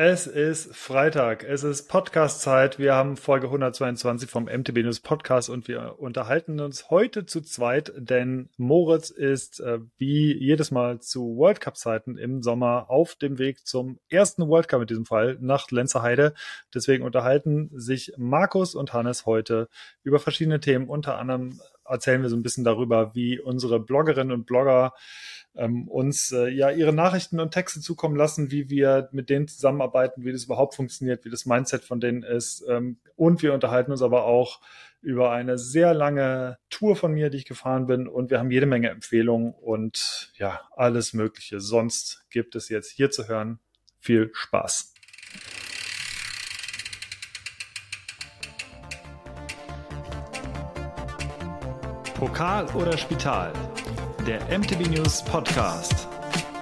Es ist Freitag, es ist Podcast-Zeit. Wir haben Folge 122 vom MTB News Podcast und wir unterhalten uns heute zu zweit, denn Moritz ist äh, wie jedes Mal zu World Cup-Zeiten im Sommer auf dem Weg zum ersten World Cup in diesem Fall nach Lenzerheide. Deswegen unterhalten sich Markus und Hannes heute über verschiedene Themen. Unter anderem erzählen wir so ein bisschen darüber, wie unsere Bloggerinnen und Blogger ähm, uns äh, ja ihre Nachrichten und Texte zukommen lassen, wie wir mit denen zusammenarbeiten, wie das überhaupt funktioniert, wie das Mindset von denen ist. Ähm, und wir unterhalten uns aber auch über eine sehr lange Tour von mir, die ich gefahren bin. Und wir haben jede Menge Empfehlungen und ja, alles Mögliche. Sonst gibt es jetzt hier zu hören. Viel Spaß. Pokal oder Spital? der MTB News Podcast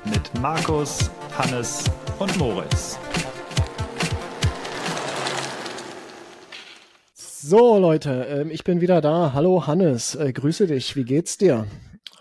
mit Markus, Hannes und Moritz. So Leute, ähm, ich bin wieder da. Hallo Hannes, äh, grüße dich. Wie geht's dir?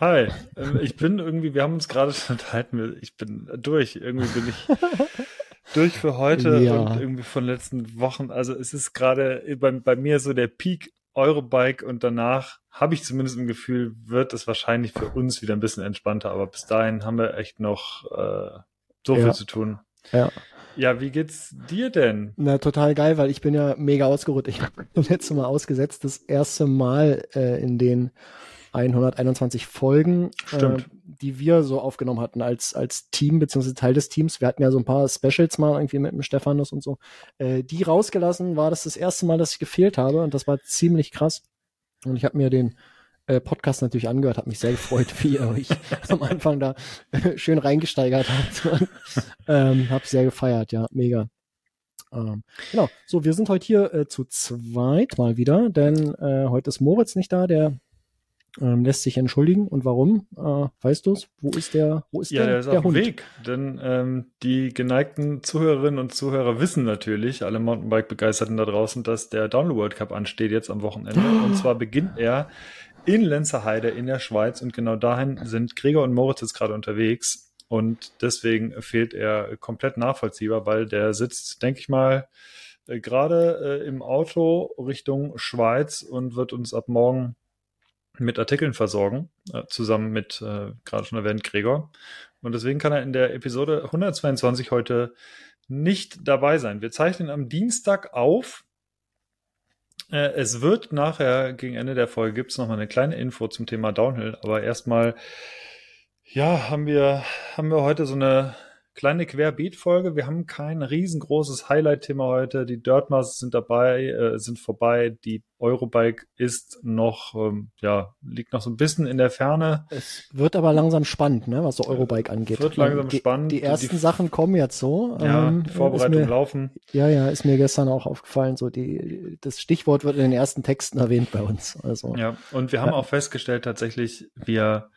Hi, ähm, ich bin irgendwie, wir haben uns gerade schon unterhalten, ich bin durch. Irgendwie bin ich durch für heute ja. und irgendwie von letzten Wochen. Also es ist gerade bei, bei mir so der Peak Eurobike und danach habe ich zumindest im Gefühl, wird es wahrscheinlich für uns wieder ein bisschen entspannter. Aber bis dahin haben wir echt noch äh, so ja. viel zu tun. Ja. Ja, wie geht's dir denn? Na, total geil, weil ich bin ja mega ausgeruht. Ich habe letzte Mal ausgesetzt, das erste Mal äh, in den 121 Folgen, äh, die wir so aufgenommen hatten als, als Team beziehungsweise Teil des Teams. Wir hatten ja so ein paar Specials mal irgendwie mit dem Stefanus und so. Äh, die rausgelassen war das das erste Mal, dass ich gefehlt habe und das war ziemlich krass. Und ich habe mir den äh, Podcast natürlich angehört, habe mich sehr gefreut, wie ihr euch am Anfang da äh, schön reingesteigert habt. ähm, hab sehr gefeiert, ja, mega. Ähm, genau, so, wir sind heute hier äh, zu zweit mal wieder, denn äh, heute ist Moritz nicht da, der ähm, lässt sich entschuldigen. Und warum? Äh, weißt du es? Wo ist der? Wo ist ja, der? der ist der auf dem Weg. Denn ähm, die geneigten Zuhörerinnen und Zuhörer wissen natürlich, alle Mountainbike-Begeisterten da draußen, dass der Download World Cup ansteht jetzt am Wochenende. Oh. Und zwar beginnt er in Lenzerheide in der Schweiz. Und genau dahin sind Gregor und Moritz jetzt gerade unterwegs. Und deswegen fehlt er komplett nachvollziehbar, weil der sitzt, denke ich mal, äh, gerade äh, im Auto Richtung Schweiz und wird uns ab morgen mit Artikeln versorgen, äh, zusammen mit äh, gerade schon erwähnt Gregor. Und deswegen kann er in der Episode 122 heute nicht dabei sein. Wir zeichnen am Dienstag auf. Äh, es wird nachher gegen Ende der Folge gibt es nochmal eine kleine Info zum Thema Downhill, aber erstmal ja, haben wir, haben wir heute so eine kleine Querbeet-Folge. Wir haben kein riesengroßes Highlight-Thema heute. Die Dirtmasters sind dabei, äh, sind vorbei. Die Eurobike ist noch, ähm, ja, liegt noch so ein bisschen in der Ferne. Es wird aber langsam spannend, ne, was so Eurobike angeht. Wird langsam die, spannend. Die ersten die, Sachen kommen jetzt so. Ja, ähm, die Vorbereitungen laufen. Ja, ja, ist mir gestern auch aufgefallen. So die, das Stichwort wird in den ersten Texten erwähnt bei uns. Also. Ja, und wir haben ja. auch festgestellt tatsächlich, wir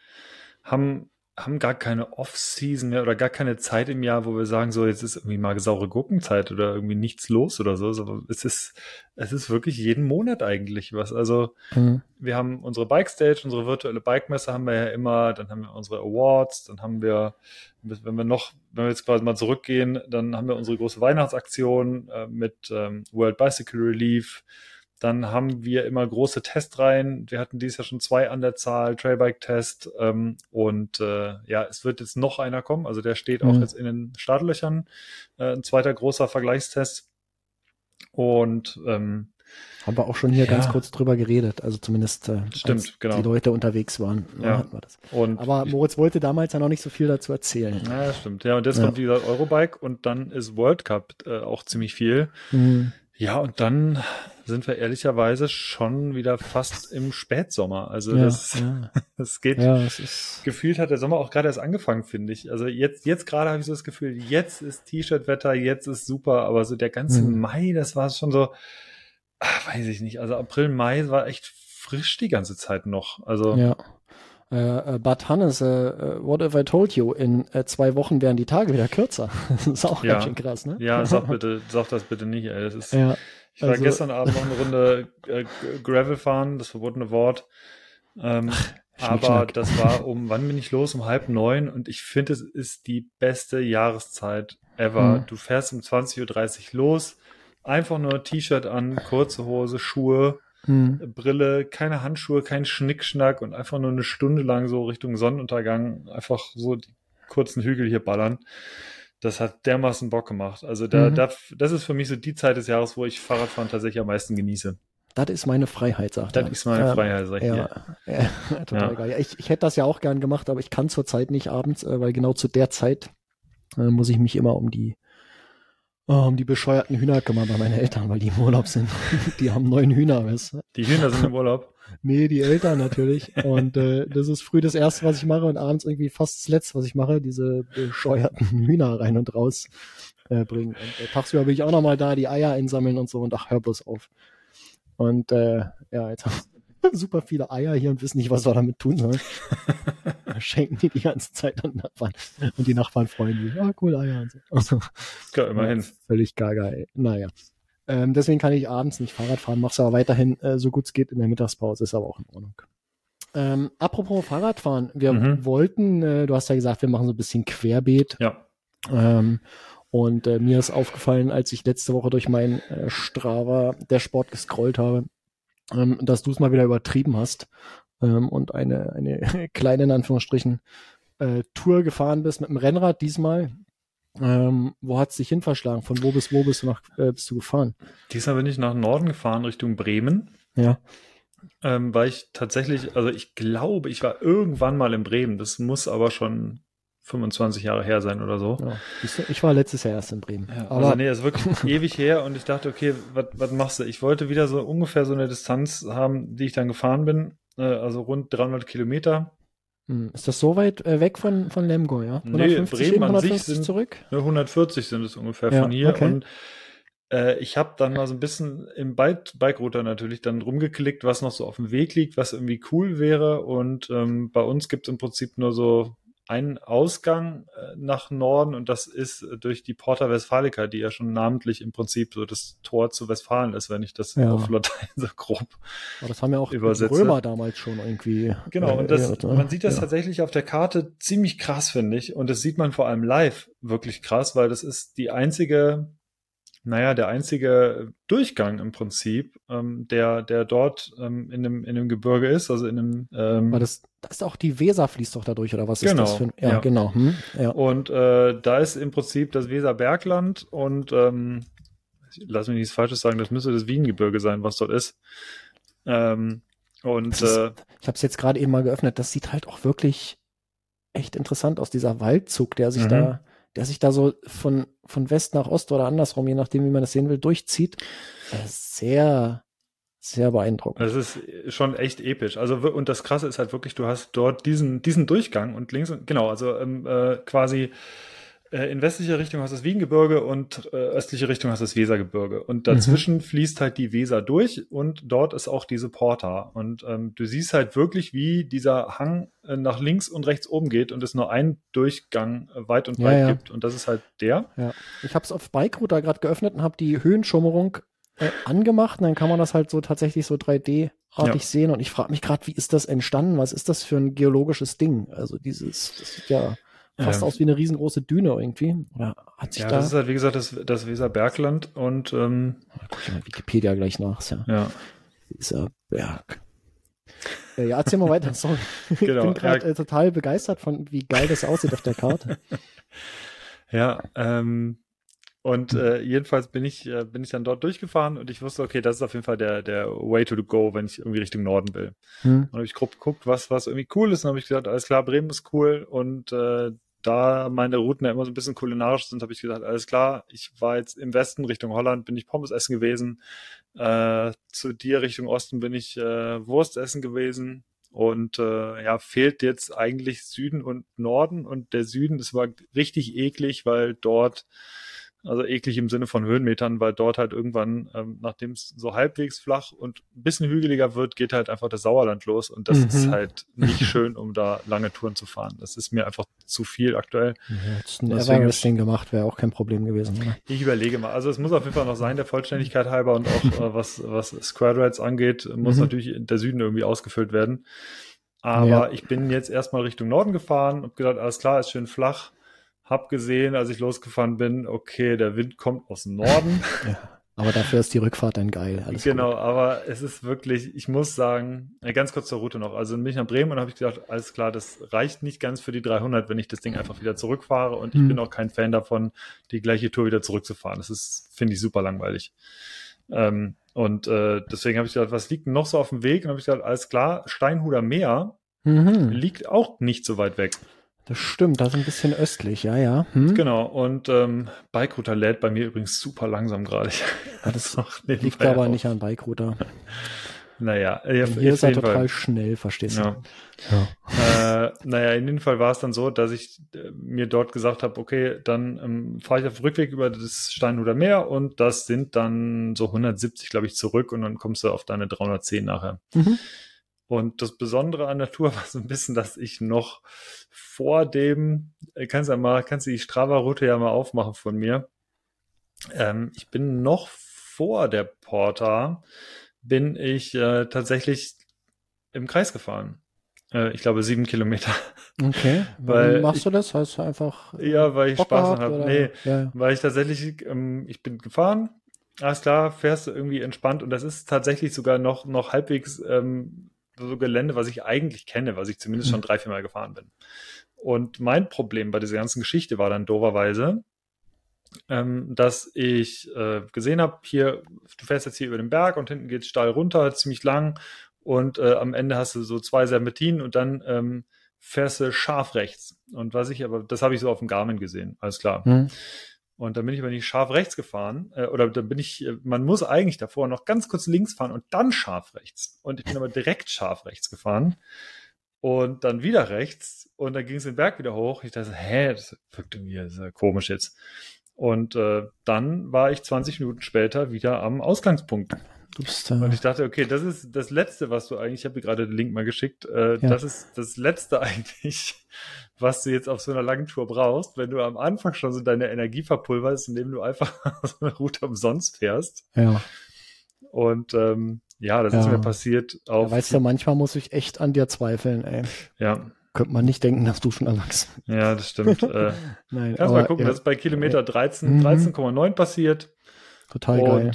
haben haben gar keine Off-Season mehr oder gar keine Zeit im Jahr, wo wir sagen, so jetzt ist irgendwie mal saure Gurkenzeit oder irgendwie nichts los oder so. Aber es ist, es ist wirklich jeden Monat eigentlich was. Also mhm. wir haben unsere Bike Stage, unsere virtuelle Bike-Messe haben wir ja immer, dann haben wir unsere Awards, dann haben wir, wenn wir noch, wenn wir jetzt quasi mal zurückgehen, dann haben wir unsere große Weihnachtsaktion äh, mit ähm, World Bicycle Relief dann haben wir immer große Testreihen. Wir hatten dieses Jahr schon zwei an der Zahl, Trailbike-Test. Ähm, und äh, ja, es wird jetzt noch einer kommen. Also der steht auch mhm. jetzt in den Startlöchern. Äh, ein zweiter großer Vergleichstest. Und ähm, haben wir auch schon hier ja. ganz kurz drüber geredet, also zumindest äh, Stimmt, genau. die Leute unterwegs waren. Ja. und Aber Moritz wollte damals ja noch nicht so viel dazu erzählen. Ja, stimmt. Ja, und jetzt ja. kommt wieder Eurobike und dann ist World Cup äh, auch ziemlich viel. Mhm. Ja, und dann sind wir ehrlicherweise schon wieder fast im Spätsommer. Also ja, das, ja. das geht. Ja, ist gefühlt hat der Sommer auch gerade erst angefangen, finde ich. Also jetzt, jetzt gerade habe ich so das Gefühl, jetzt ist T-Shirt-Wetter, jetzt ist super, aber so der ganze mhm. Mai, das war schon so, ach, weiß ich nicht. Also April, Mai war echt frisch die ganze Zeit noch. Also ja. Uh, uh, but Hannes, uh, what if I told you, in zwei Wochen wären die Tage wieder kürzer. das ist auch ja. ganz schön krass, ne? Ja, sag bitte, sag das bitte nicht, ey. Das ist, ja, ich war also, gestern Abend noch eine Runde äh, Gravel fahren, das verbotene Wort. Ähm, Ach, aber das war um, wann bin ich los? Um halb neun und ich finde, es ist die beste Jahreszeit ever. Mhm. Du fährst um 20.30 Uhr los, einfach nur T-Shirt an, kurze Hose, Schuhe, mhm. Brille, keine Handschuhe, kein Schnickschnack und einfach nur eine Stunde lang so Richtung Sonnenuntergang einfach so die kurzen Hügel hier ballern. Das hat dermaßen Bock gemacht. Also da, mhm. da, das ist für mich so die Zeit des Jahres, wo ich Fahrradfahren tatsächlich am meisten genieße. Das ist meine Freiheit, sagt er. Das ist meine Freiheit, sag ich ja, ja, total ja. geil. Ich, ich hätte das ja auch gern gemacht, aber ich kann zurzeit nicht abends, äh, weil genau zu der Zeit äh, muss ich mich immer um die um die bescheuerten Hühner kümmern bei meinen Eltern, weil die im Urlaub sind. die haben neun Hühner, weißt du? Die Hühner sind im Urlaub? nee, die Eltern natürlich. Und äh, das ist früh das Erste, was ich mache und abends irgendwie fast das Letzte, was ich mache, diese bescheuerten Hühner rein und raus äh, bringen. Und äh, tagsüber bin ich auch nochmal da, die Eier einsammeln und so und ach, hör bloß auf. Und äh, ja, jetzt haben super viele Eier hier und wissen nicht, was wir damit tun sollen. Schenken die die ganze Zeit an Nachbarn. Und die Nachbarn freuen sich. Ah, cool, Eier und so. Also, ja, immerhin. Völlig gaga, ey. Naja. Ähm, deswegen kann ich abends nicht Fahrrad fahren, mach's aber weiterhin äh, so gut es geht in der Mittagspause, ist aber auch in Ordnung. Ähm, apropos Fahrradfahren, wir mhm. wollten, äh, du hast ja gesagt, wir machen so ein bisschen Querbeet. Ja. Ähm, und äh, mir ist aufgefallen, als ich letzte Woche durch mein äh, Strava der Sport gescrollt habe, ähm, dass du es mal wieder übertrieben hast ähm, und eine, eine kleine, in Anführungsstrichen, äh, Tour gefahren bist mit dem Rennrad diesmal. Ähm, wo hat es dich hin verschlagen? Von wo bis wo bist du, nach, äh, bist du gefahren? Diesmal bin ich nach Norden gefahren, Richtung Bremen. Ja. Ähm, weil ich tatsächlich, also ich glaube, ich war irgendwann mal in Bremen. Das muss aber schon 25 Jahre her sein oder so. Ja, ich war letztes Jahr erst in Bremen. Ja, aber also nee, ist wirklich ewig her und ich dachte, okay, was machst du? Ich wollte wieder so ungefähr so eine Distanz haben, die ich dann gefahren bin, äh, also rund 300 Kilometer. Hm, ist das so weit äh, weg von, von Lemgo, ja? 150 nee, Bremen an sich sind, zurück? 140 sind es ungefähr ja, von hier okay. und äh, ich habe dann mal so ein bisschen im Bike, Bike Router natürlich dann rumgeklickt, was noch so auf dem Weg liegt, was irgendwie cool wäre und ähm, bei uns gibt es im Prinzip nur so einen Ausgang äh, nach Norden und das ist äh, durch die Porta Westfalica, die ja schon namentlich im Prinzip so das Tor zu Westfalen ist, wenn ich das ja. auf Latein so grob Aber das haben ja auch übersetze. die Römer damals schon irgendwie. Genau, und das, man sieht das ja. tatsächlich auf der Karte ziemlich krass, finde ich. Und das sieht man vor allem live wirklich krass, weil das ist die einzige naja, der einzige Durchgang im Prinzip, ähm, der, der dort ähm, in, dem, in dem Gebirge ist, also in einem. Ähm, War das, das ist auch die Weser fließt doch dadurch, oder was genau, ist das für ein, ja, ja. genau. Hm, ja. Und äh, da ist im Prinzip das Weserbergland und ähm, lass mich nichts Falsches sagen, das müsste das Wiengebirge sein, was dort ist. Ähm, und ist, äh, ich habe es jetzt gerade eben mal geöffnet, das sieht halt auch wirklich echt interessant aus, dieser Waldzug, der sich mhm. da der sich da so von, von West nach Ost oder andersrum, je nachdem, wie man das sehen will, durchzieht. Sehr, sehr beeindruckend. Das ist schon echt episch. Also, und das Krasse ist halt wirklich, du hast dort diesen, diesen Durchgang und links und, genau, also ähm, äh, quasi äh, in westlicher Richtung hast du das Wiegengebirge und äh, östliche Richtung hast du das Wesergebirge. Und dazwischen mhm. fließt halt die Weser durch und dort ist auch diese Porta. Und ähm, du siehst halt wirklich, wie dieser Hang äh, nach links und rechts oben geht und es nur einen Durchgang äh, weit und breit ja, ja. gibt. Und das ist halt der. Ja. Ich habe es auf Bike Router gerade geöffnet und habe die Höhenschummerung äh, angemacht. Und dann kann man das halt so tatsächlich so 3D-artig ja. sehen. Und ich frage mich gerade, wie ist das entstanden? Was ist das für ein geologisches Ding? Also dieses, das sieht ja fast ähm, aus wie eine riesengroße Düne irgendwie. Oder hat sich ja, da. das ist halt, wie gesagt, das, das Weserbergland und ähm, guck ich mal Wikipedia gleich nach, ja. ja. Weserberg. Äh, ja, erzähl mal weiter, sorry. Genau, ich bin gerade ja. äh, total begeistert von, wie geil das aussieht auf der Karte. Ja, ähm, und äh, jedenfalls bin ich, äh, bin ich dann dort durchgefahren und ich wusste, okay, das ist auf jeden Fall der, der Way to go, wenn ich irgendwie Richtung Norden will. Hm. Und habe ich grob geguckt, was, was irgendwie cool ist. Und habe ich gesagt, alles klar, Bremen ist cool und äh, da meine Routen ja immer so ein bisschen kulinarisch sind, habe ich gesagt, alles klar, ich war jetzt im Westen Richtung Holland, bin ich Pommes essen gewesen. Äh, zu dir Richtung Osten bin ich äh, Wurst essen gewesen. Und äh, ja, fehlt jetzt eigentlich Süden und Norden. Und der Süden, das war richtig eklig, weil dort also eklig im Sinne von Höhenmetern, weil dort halt irgendwann, ähm, nachdem es so halbwegs flach und ein bisschen hügeliger wird, geht halt einfach das Sauerland los und das mhm. ist halt nicht schön, um da lange Touren zu fahren. Das ist mir einfach zu viel aktuell. Ja, jetzt ein Everesting gemacht wäre auch kein Problem gewesen. Oder? Ich überlege mal. Also es muss auf jeden Fall noch sein, der Vollständigkeit halber und auch äh, was, was Square Rides angeht, muss mhm. natürlich der Süden irgendwie ausgefüllt werden. Aber ja. ich bin jetzt erstmal Richtung Norden gefahren und gedacht, alles klar, ist schön flach hab gesehen, als ich losgefahren bin, okay, der Wind kommt aus dem Norden. ja. Aber dafür ist die Rückfahrt dann geil. Alles genau, gut. aber es ist wirklich, ich muss sagen, ganz kurz zur Route noch. Also bin ich nach Bremen und habe ich gedacht, alles klar, das reicht nicht ganz für die 300, wenn ich das Ding einfach wieder zurückfahre. Und ich hm. bin auch kein Fan davon, die gleiche Tour wieder zurückzufahren. Das ist, finde ich, super langweilig. Ähm, und äh, deswegen habe ich gedacht, was liegt denn noch so auf dem Weg? Und habe ich gedacht, alles klar, Steinhuder Meer mhm. liegt auch nicht so weit weg. Das stimmt, das ist ein bisschen östlich, ja, ja. Hm? Genau, und ähm, Bikerouter lädt bei mir übrigens super langsam gerade. Ja, das liegt aber auf. nicht an Bikerouter. Naja, ja, hier ist er total Fall. schnell, verstehst du? Ja. ja. Äh, naja, in dem Fall war es dann so, dass ich äh, mir dort gesagt habe, okay, dann ähm, fahre ich auf dem Rückweg über das Steinhuder Meer und das sind dann so 170, glaube ich, zurück und dann kommst du auf deine 310 nachher. Mhm. Und das Besondere an der Tour war so ein bisschen, dass ich noch vor dem, äh, kannst du ja mal, kannst du die Strava-Route ja mal aufmachen von mir. Ähm, ich bin noch vor der Porta, bin ich äh, tatsächlich im Kreis gefahren. Äh, ich glaube sieben Kilometer. Okay. Warum machst du das? Heißt du einfach. Ja, weil ich Bock Spaß habe. Nee, ja. weil ich tatsächlich, ähm, ich bin gefahren. Alles klar, fährst du irgendwie entspannt und das ist tatsächlich sogar noch, noch halbwegs ähm, so Gelände, was ich eigentlich kenne, was ich zumindest schon mhm. drei, vier Mal gefahren bin. Und mein Problem bei dieser ganzen Geschichte war dann doverweise, ähm, dass ich äh, gesehen habe, hier, du fährst jetzt hier über den Berg und hinten geht es steil runter, ziemlich lang und äh, am Ende hast du so zwei Serpentinen und dann ähm, fährst du scharf rechts. Und was ich aber, das habe ich so auf dem Garmin gesehen, alles klar. Mhm. Und dann bin ich aber nicht scharf rechts gefahren. Äh, oder dann bin ich, äh, man muss eigentlich davor noch ganz kurz links fahren und dann scharf rechts. Und ich bin aber direkt scharf rechts gefahren. Und dann wieder rechts. Und dann ging es den Berg wieder hoch. Ich dachte, hä, das wirkt irgendwie das ja komisch jetzt. Und äh, dann war ich 20 Minuten später wieder am Ausgangspunkt. Bist, äh und ich dachte, okay, das ist das Letzte, was du eigentlich, ich habe dir gerade den Link mal geschickt, äh, ja. das ist das Letzte eigentlich, was du jetzt auf so einer langen Tour brauchst, wenn du am Anfang schon so deine Energie verpulverst, indem du einfach so eine Route umsonst fährst. Ja. Und ähm, ja, das ja. ist mir passiert. Auf ja, weißt du, manchmal muss ich echt an dir zweifeln, ey. Ja. Könnte man nicht denken, dass du schon erwachsen bist. Ja, das stimmt. äh, Nein, kannst aber, mal gucken, ja. das ist bei Kilometer 13, 13,9 mhm. passiert. Total und, geil.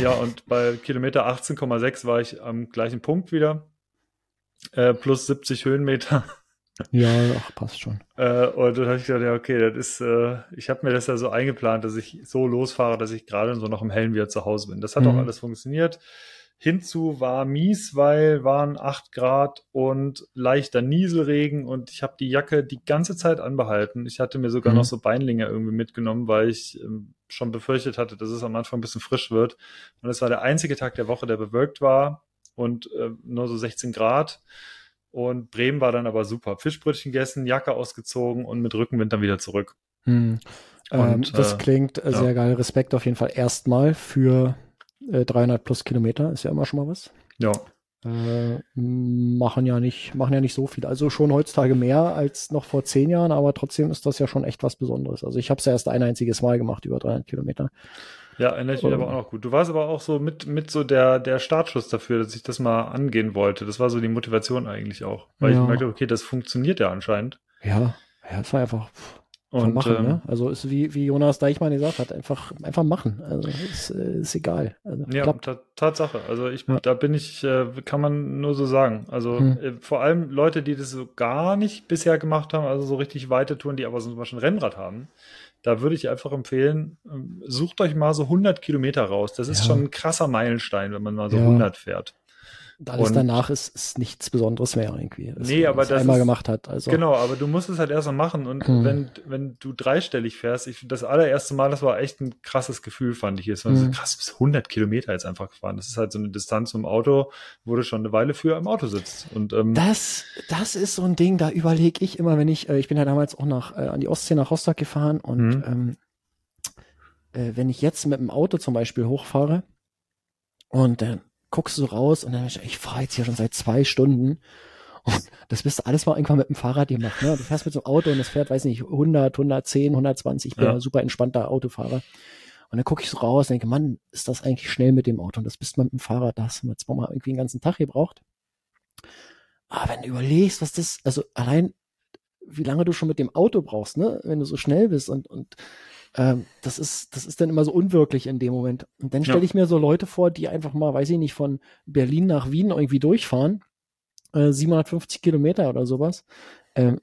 Ja, und bei Kilometer 18,6 war ich am gleichen Punkt wieder. Äh, plus 70 Höhenmeter. Ja, ach, passt schon. Äh, und dann habe ich gedacht, ja, okay, das ist, äh, ich habe mir das ja so eingeplant, dass ich so losfahre, dass ich gerade so noch im Hellen wieder zu Hause bin. Das hat mhm. auch alles funktioniert. Hinzu war mies, weil waren acht Grad und leichter Nieselregen und ich habe die Jacke die ganze Zeit anbehalten. Ich hatte mir sogar mhm. noch so Beinlinge irgendwie mitgenommen, weil ich ähm, schon befürchtet hatte, dass es am Anfang ein bisschen frisch wird. Und es war der einzige Tag der Woche, der bewölkt war und äh, nur so 16 Grad. Und Bremen war dann aber super. Fischbrötchen gegessen, Jacke ausgezogen und mit Rückenwind dann wieder zurück. Mhm. Und, ähm, das äh, klingt äh, sehr ja. geil. Respekt auf jeden Fall erstmal für 300 äh, plus Kilometer ist ja immer schon mal was. Ja. Äh, machen ja nicht, machen ja nicht so viel. Also schon heutzutage mehr als noch vor zehn Jahren, aber trotzdem ist das ja schon echt was Besonderes. Also ich habe es ja erst ein einziges Mal gemacht, über 300 Kilometer. Ja, erinnere ich mich aber auch noch gut. Du warst aber auch so mit, mit so der, der Startschuss dafür, dass ich das mal angehen wollte. Das war so die Motivation eigentlich auch. Weil ja. ich merkte, okay, das funktioniert ja anscheinend. Ja, ja, es war einfach, und, machen, ähm, ne? Also ist wie, wie Jonas Deichmann gesagt hat, einfach, einfach machen. Also ist, äh, ist egal. Also, ja, Tatsache. Also ich, ja. da bin ich, äh, kann man nur so sagen. Also hm. äh, vor allem Leute, die das so gar nicht bisher gemacht haben, also so richtig weite Touren, die aber so zum Beispiel ein Rennrad haben, da würde ich einfach empfehlen, ähm, sucht euch mal so 100 Kilometer raus. Das ist ja. schon ein krasser Meilenstein, wenn man mal so ja. 100 fährt. Alles und danach ist, ist nichts Besonderes mehr irgendwie. Das, nee, aber das einmal ist, gemacht hat. Also. Genau, aber du musst es halt erst mal machen und hm. wenn, wenn du dreistellig fährst, ich, das allererste Mal, das war echt ein krasses Gefühl, fand ich. Es war hm. so krass, bis 100 Kilometer jetzt einfach gefahren. Das ist halt so eine Distanz im Auto, wo du schon eine Weile früher im Auto sitzt. Und, ähm, das, das ist so ein Ding, da überlege ich immer, wenn ich, äh, ich bin ja damals auch nach, äh, an die Ostsee nach Rostock gefahren und hm. ähm, äh, wenn ich jetzt mit dem Auto zum Beispiel hochfahre und äh, guckst du raus und dann ich, ich fahre jetzt hier schon seit zwei Stunden und das bist du alles mal irgendwann mit dem Fahrrad gemacht. Ne? Du fährst mit so einem Auto und es fährt, weiß nicht, 100, 110, 120. Ich bin ja. ein super entspannter Autofahrer. Und dann gucke ich so raus und denke, Mann, ist das eigentlich schnell mit dem Auto? Und das bist du mit dem Fahrrad, da hast du jetzt mal irgendwie den ganzen Tag gebraucht. Aber wenn du überlegst, was das, also allein wie lange du schon mit dem Auto brauchst, ne, wenn du so schnell bist und, und ähm, das ist, das ist dann immer so unwirklich in dem Moment. Und dann stelle ja. ich mir so Leute vor, die einfach mal, weiß ich nicht, von Berlin nach Wien irgendwie durchfahren, äh, 750 Kilometer oder sowas. Ähm,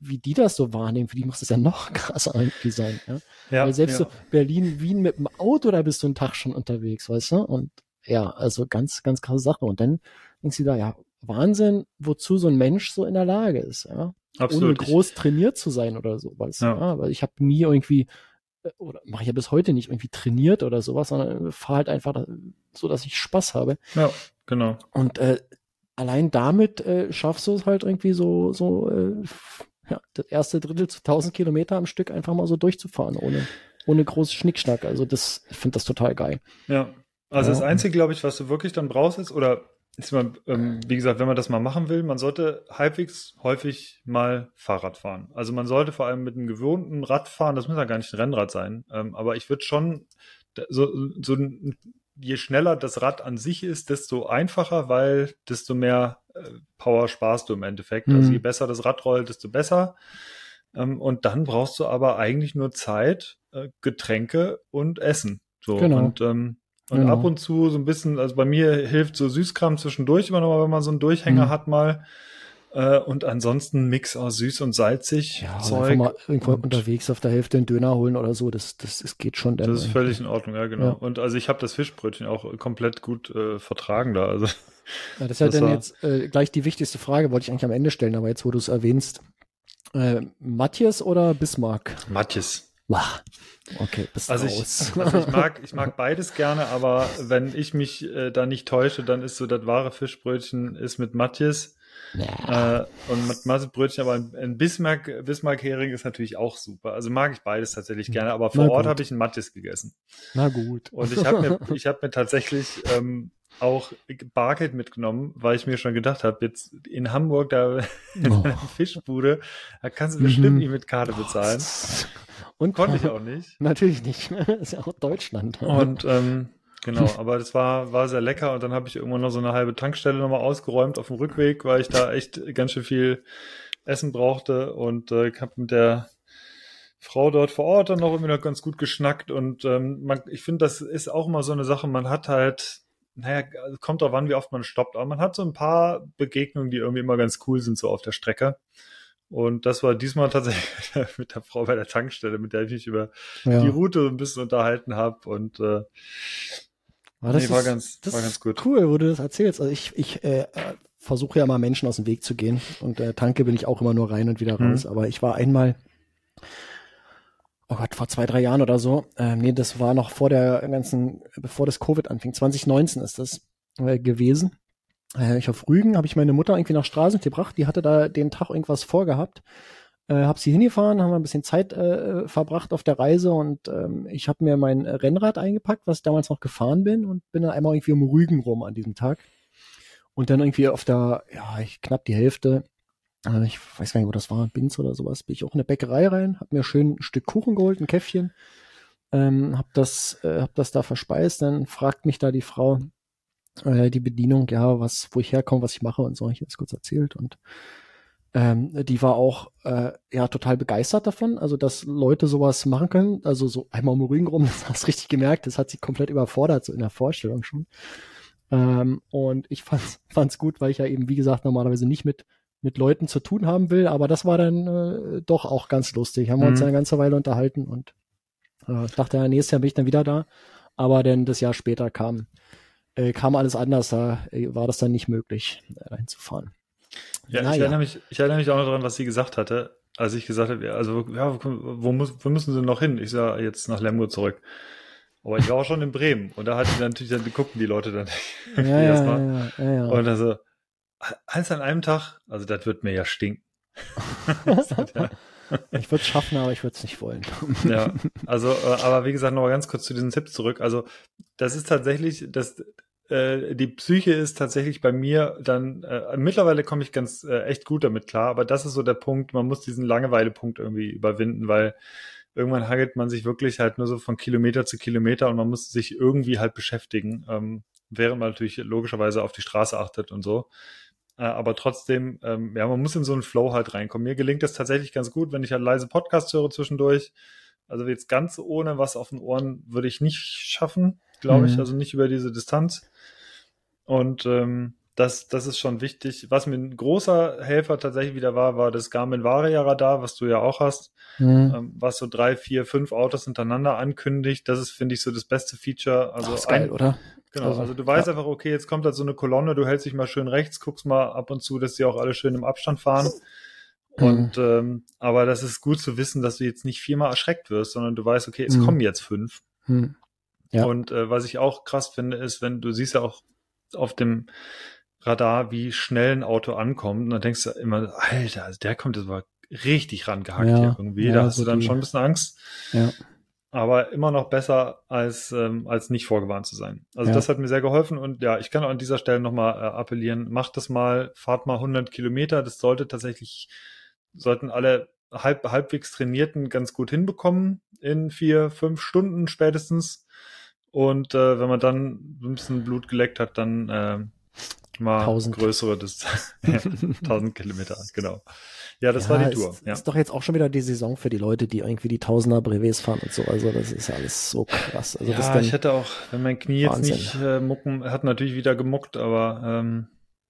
wie die das so wahrnehmen, für die muss das ja noch krasser irgendwie sein. Ja? ja Weil selbst ja. so Berlin, Wien mit dem Auto, da bist du einen Tag schon unterwegs, weißt du? Und ja, also ganz, ganz krasse Sache. Und dann denkst du da, ja, Wahnsinn, wozu so ein Mensch so in der Lage ist, ja. Absolut. Ohne groß trainiert zu sein oder sowas. Ja. ja weil ich habe nie irgendwie äh, oder mache ich ja bis heute nicht irgendwie trainiert oder sowas, sondern fahre halt einfach so, dass ich Spaß habe. Ja, genau. Und äh, allein damit äh, schaffst du es halt irgendwie so, so äh, ja, das erste Drittel zu 1000 Kilometer am Stück einfach mal so durchzufahren, ohne, ohne großen Schnickschnack. Also das, ich finde das total geil. Ja, also ja. das Einzige, glaube ich, was du wirklich dann brauchst ist, oder ist man, ähm, wie gesagt, wenn man das mal machen will, man sollte halbwegs häufig mal Fahrrad fahren. Also man sollte vor allem mit einem gewohnten Rad fahren, das muss ja gar nicht ein Rennrad sein, ähm, aber ich würde schon so, so je schneller das Rad an sich ist, desto einfacher, weil desto mehr äh, Power sparst du im Endeffekt. Also mhm. Also je besser das Rad rollt, desto besser. Ähm, und dann brauchst du aber eigentlich nur Zeit, äh, Getränke und Essen. So genau. und ähm, und genau. ab und zu so ein bisschen, also bei mir hilft so Süßkram zwischendurch immer noch mal, wenn man so einen Durchhänger mhm. hat mal. Äh, und ansonsten Mix aus süß und salzig. Ja, Zeug. Einfach mal irgendwo und unterwegs auf der Hälfte einen Döner holen oder so, das, das, das geht schon. Das ist völlig in Ordnung, ja, genau. Ja. Und also ich habe das Fischbrötchen auch komplett gut äh, vertragen da. Also, ja, das ist ja dann jetzt äh, gleich die wichtigste Frage, wollte ich eigentlich am Ende stellen, aber jetzt, wo du es erwähnst. Äh, Matthias oder Bismarck? Matthias. Wow. Okay, bist also raus. Ich, also ich mag, ich mag beides gerne, aber wenn ich mich äh, da nicht täusche, dann ist so das wahre Fischbrötchen ist mit Matthias. Ja. Äh, und mit Massebrötchen, aber ein Bismarck, Bismarck-Hering ist natürlich auch super. Also mag ich beides tatsächlich gerne, aber vor Ort habe ich ein Matthias gegessen. Na gut. Und ich habe mir, ich habe mir tatsächlich ähm, auch Bargeld mitgenommen, weil ich mir schon gedacht habe, jetzt in Hamburg da in oh. einer Fischbude, da kannst du bestimmt mhm. nicht mit Karte bezahlen. Und konnte ich auch nicht. Natürlich nicht. Das ist ja auch Deutschland. Und ähm, genau, aber das war, war sehr lecker und dann habe ich irgendwann noch so eine halbe Tankstelle nochmal ausgeräumt auf dem Rückweg, weil ich da echt ganz schön viel Essen brauchte und äh, ich habe mit der Frau dort vor Ort dann noch irgendwie noch ganz gut geschnackt und ähm, man, ich finde, das ist auch immer so eine Sache, man hat halt, naja, kommt drauf an, wie oft man stoppt, aber man hat so ein paar Begegnungen, die irgendwie immer ganz cool sind, so auf der Strecke. Und das war diesmal tatsächlich mit der Frau bei der Tankstelle, mit der ich mich über ja. die Route ein bisschen unterhalten habe. Und äh, war, das nee, war, ist, ganz, das war ganz gut. Cool, wo du das erzählst. Also ich, ich äh, versuche ja mal Menschen aus dem Weg zu gehen. Und äh, Tanke bin ich auch immer nur rein und wieder raus. Mhm. Aber ich war einmal, oh Gott, vor zwei, drei Jahren oder so. Äh, nee, das war noch vor der ganzen, bevor das Covid anfing. 2019 ist das äh, gewesen äh, ich auf Rügen habe ich meine Mutter irgendwie nach Straßen gebracht. Die hatte da den Tag irgendwas vorgehabt. Äh, hab sie hingefahren, haben wir ein bisschen Zeit äh, verbracht auf der Reise und ähm, ich habe mir mein Rennrad eingepackt, was ich damals noch gefahren bin und bin dann einmal irgendwie um Rügen rum an diesem Tag. Und dann irgendwie auf der, ja, ich knapp die Hälfte, äh, ich weiß gar nicht, wo das war, Binz oder sowas, bin ich auch in eine Bäckerei rein, hab mir schön ein Stück Kuchen geholt, ein Käffchen, ähm, hab das, äh, hab das da verspeist, dann fragt mich da die Frau, äh, die Bedienung, ja, was, wo ich herkomme, was ich mache und so, ich jetzt kurz erzählt und ähm, die war auch äh, ja total begeistert davon, also dass Leute sowas machen können, also so einmal um den Rücken rum, das hast du richtig gemerkt, das hat sie komplett überfordert so in der Vorstellung schon. Ähm, und ich fand's, fand's gut, weil ich ja eben wie gesagt normalerweise nicht mit mit Leuten zu tun haben will, aber das war dann äh, doch auch ganz lustig. Haben wir uns mhm. eine ganze Weile unterhalten und äh, dachte, ja, nächstes Jahr bin ich dann wieder da, aber dann das Jahr später kam äh, kam alles anders, da äh, war das dann nicht möglich, äh, reinzufahren. Ja, naja. ich, erinnere mich, ich erinnere mich auch noch daran, was sie gesagt hatte, als ich gesagt habe, also ja, wo, muss, wo müssen sie noch hin? Ich sage jetzt nach Lemgo zurück. Aber ich war auch schon in Bremen und da hatte ich natürlich dann, die guckten die Leute dann ja, erstmal. Ja, ja, ja, Und also, alles an einem Tag, also das wird mir ja stinken. ich würde es schaffen, aber ich würde es nicht wollen. ja, also, äh, aber wie gesagt, noch mal ganz kurz zu diesen Tipps zurück. Also, das ist tatsächlich, das, äh, die Psyche ist tatsächlich bei mir dann, äh, mittlerweile komme ich ganz äh, echt gut damit klar, aber das ist so der Punkt, man muss diesen Langeweile-Punkt irgendwie überwinden, weil irgendwann hagelt man sich wirklich halt nur so von Kilometer zu Kilometer und man muss sich irgendwie halt beschäftigen, ähm, während man natürlich logischerweise auf die Straße achtet und so. äh, aber trotzdem, ähm, ja, man muss in so einen Flow halt reinkommen. Mir gelingt das tatsächlich ganz gut, wenn ich halt leise Podcast höre zwischendurch. Also jetzt ganz ohne was auf den Ohren würde ich nicht schaffen, glaube mhm. ich, also nicht über diese Distanz. Und ähm, das, das ist schon wichtig. Was mir ein großer Helfer tatsächlich wieder war, war das Garmin Varia Radar, was du ja auch hast, mhm. ähm, was so drei, vier, fünf Autos hintereinander ankündigt. Das ist, finde ich, so das beste Feature. Also Ach, ist geil, ein, oder? Genau, also, also du weißt ja. einfach, okay, jetzt kommt halt so eine Kolonne, du hältst dich mal schön rechts, guckst mal ab und zu, dass die auch alle schön im Abstand fahren. Mhm. Und ähm, aber das ist gut zu wissen, dass du jetzt nicht viermal erschreckt wirst, sondern du weißt, okay, es mhm. kommen jetzt fünf. Mhm. Ja. Und äh, was ich auch krass finde, ist, wenn du siehst ja auch auf dem Radar, wie schnell ein Auto ankommt. Und dann denkst du immer, Alter, also der kommt jetzt aber richtig rangehackt ja, hier irgendwie. Ja, da hast so du dann die, schon ein bisschen Angst. Ja. Aber immer noch besser, als, ähm, als nicht vorgewarnt zu sein. Also ja. das hat mir sehr geholfen. Und ja, ich kann auch an dieser Stelle nochmal äh, appellieren, macht das mal, fahrt mal 100 Kilometer. Das sollte tatsächlich, sollten alle halb, halbwegs Trainierten ganz gut hinbekommen in vier, fünf Stunden spätestens. Und äh, wenn man dann ein bisschen Blut geleckt hat, dann äh, Mal 1000. größere Distanz. 1000 Kilometer, genau. Ja, das ja, war die Tour. Ist, ja. ist doch jetzt auch schon wieder die Saison für die Leute, die irgendwie die Tausender Brevets fahren und so. Also das ist alles so krass. Also ja, ich hätte auch, wenn mein Knie Wahnsinn. jetzt nicht äh, mucken, hat natürlich wieder gemuckt, aber ähm,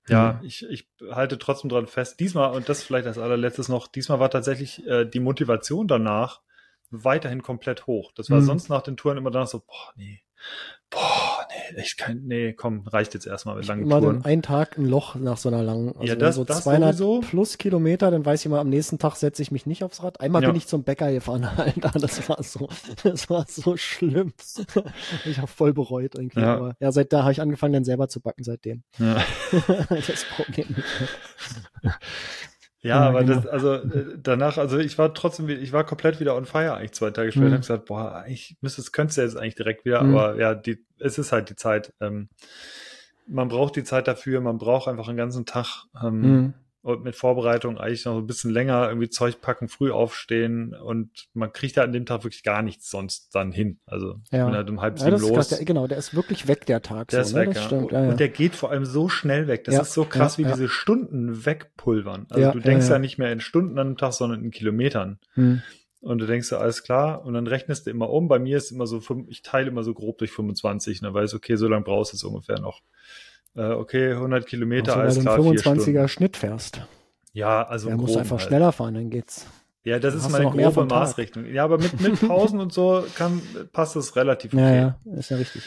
ja, hm. ich, ich halte trotzdem dran fest. Diesmal, und das vielleicht als allerletztes noch, diesmal war tatsächlich äh, die Motivation danach weiterhin komplett hoch. Das war hm. sonst nach den Touren immer danach so, boah, nee, boah, nee, echt kein, nee, komm, reicht jetzt erstmal mit langen immer Touren. Immer einen Tag ein Loch nach so einer langen, also ja, das, so das 200 sowieso. plus Kilometer, dann weiß ich mal, am nächsten Tag setze ich mich nicht aufs Rad. Einmal ja. bin ich zum Bäcker gefahren, Alter, das war so, das war so schlimm. ich habe voll bereut irgendwie, ja. aber ja, seit da habe ich angefangen, dann selber zu backen seitdem. Ja. das Problem. Ja, aber genau. das, also äh, danach, also ich war trotzdem, ich war komplett wieder on fire eigentlich zwei Tage später. Mhm. habe gesagt, boah, ich müsste, es könntest du jetzt eigentlich direkt wieder, mhm. aber ja, die, es ist halt die Zeit. Ähm, man braucht die Zeit dafür, man braucht einfach einen ganzen Tag. Ähm, mhm und mit Vorbereitung eigentlich noch ein bisschen länger irgendwie Zeug packen, früh aufstehen und man kriegt ja an dem Tag wirklich gar nichts sonst dann hin. Also ja. bin halt um halb sieben ja, los. Der, genau, der ist wirklich weg, der Tag. Der so, ist ne? weg, ja. Stimmt, ja. Und der geht vor allem so schnell weg. Das ist so krass, wie diese Stunden wegpulvern. Also du denkst ja, nicht mehr in Stunden an einem Tag, sondern in Kilometern. Hm. Und du denkst, alles klar, und dann rechnest du immer um. Bei mir ist immer so, ich teile immer so grob durch 25, und dann weiß okay, so lange brauchst du es ungefähr noch äh, okay, 100 Kilometer, als klar, 25er Schnitt fährst. Ja, also. Er muss einfach halt. schneller fahren, dann geht's. Ja, das ist meine grobe Maßrichtung. Ja, aber mit, mit Pausen und so kann, passt es relativ okay. Ja, ja, ist ja richtig.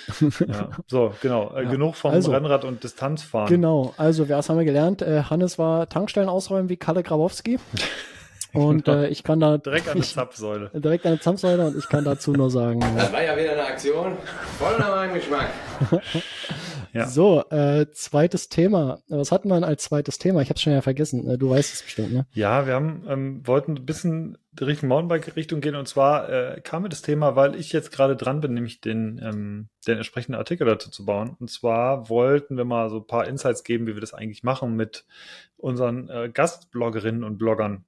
Ja, so, genau. Ja. Genug vom also, Rennrad und Distanzfahren. Genau. Also, was haben wir gelernt? Äh, Hannes war Tankstellen ausräumen wie Kalle Grabowski. Und äh, ich kann da. Direkt an der Zapfsäule. Direkt an der Zapfsäule und ich kann dazu nur sagen. Das war ja wieder eine Aktion. Voll nach meinem Geschmack. Ja. So, äh, zweites Thema. Was hatten wir als zweites Thema? Ich habe es schon ja vergessen. Äh, du weißt es bestimmt, ne? Ja, wir haben ähm, wollten ein bisschen Richtung Mountainbike-Richtung gehen und zwar äh, kam mir das Thema, weil ich jetzt gerade dran bin, nämlich den, ähm, den entsprechenden Artikel dazu zu bauen. Und zwar wollten wir mal so ein paar Insights geben, wie wir das eigentlich machen mit unseren äh, Gastbloggerinnen und Bloggern.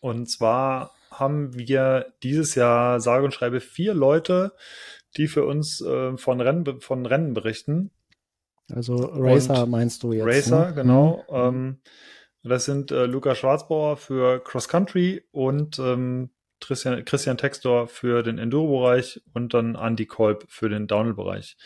Und zwar haben wir dieses Jahr sage und schreibe vier Leute, die für uns äh, von, Rennen, von Rennen berichten. Also Racer und meinst du jetzt? Racer, ne? genau. Mhm. Ähm, das sind äh, Luca Schwarzbauer für Cross Country und ähm, Christian, Christian Textor für den Enduro-Bereich und dann Andy Kolb für den Downhill-Bereich.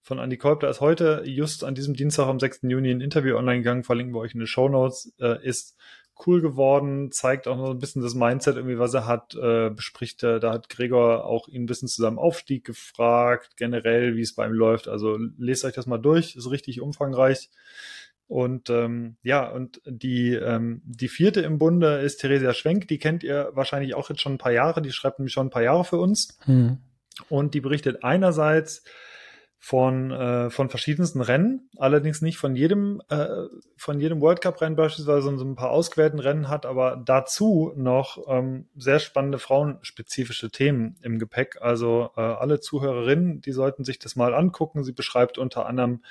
Von Andy Kolb, da ist heute just an diesem Dienstag am 6. Juni ein Interview online gegangen, verlinken wir euch in den Show Notes, äh, ist cool geworden, zeigt auch noch ein bisschen das Mindset irgendwie, was er hat, äh, bespricht er, da hat Gregor auch ihn ein bisschen zu seinem Aufstieg gefragt, generell, wie es bei ihm läuft. Also lest euch das mal durch, ist richtig umfangreich. Und ähm, ja, und die, ähm, die vierte im Bunde ist Theresia Schwenk, die kennt ihr wahrscheinlich auch jetzt schon ein paar Jahre, die schreibt nämlich schon ein paar Jahre für uns. Hm. Und die berichtet einerseits von, äh, von verschiedensten Rennen, allerdings nicht von jedem, äh, von jedem World Cup Rennen beispielsweise, sondern so ein paar ausgewählten Rennen hat, aber dazu noch ähm, sehr spannende frauenspezifische Themen im Gepäck. Also äh, alle Zuhörerinnen, die sollten sich das mal angucken. Sie beschreibt unter anderem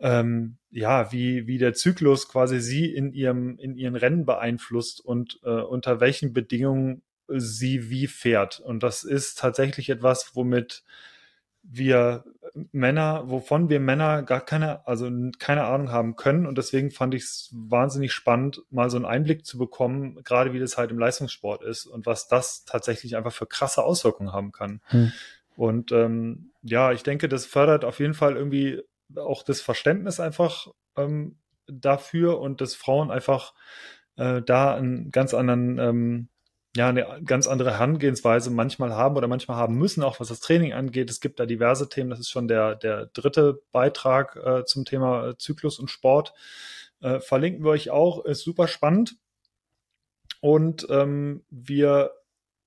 ähm, ja, wie, wie der Zyklus quasi sie in ihrem, in ihren Rennen beeinflusst und äh, unter welchen Bedingungen sie wie fährt. Und das ist tatsächlich etwas, womit wir Männer, wovon wir Männer gar keine, also keine Ahnung haben können. Und deswegen fand ich es wahnsinnig spannend, mal so einen Einblick zu bekommen, gerade wie das halt im Leistungssport ist und was das tatsächlich einfach für krasse Auswirkungen haben kann. Hm. Und ähm, ja, ich denke, das fördert auf jeden Fall irgendwie auch das Verständnis einfach ähm, dafür und dass Frauen einfach äh, da einen ganz anderen ähm, ja eine ganz andere Herangehensweise manchmal haben oder manchmal haben müssen, auch was das Training angeht. Es gibt da diverse Themen. Das ist schon der, der dritte Beitrag äh, zum Thema äh, Zyklus und Sport. Äh, verlinken wir euch auch. Ist super spannend. Und ähm, wir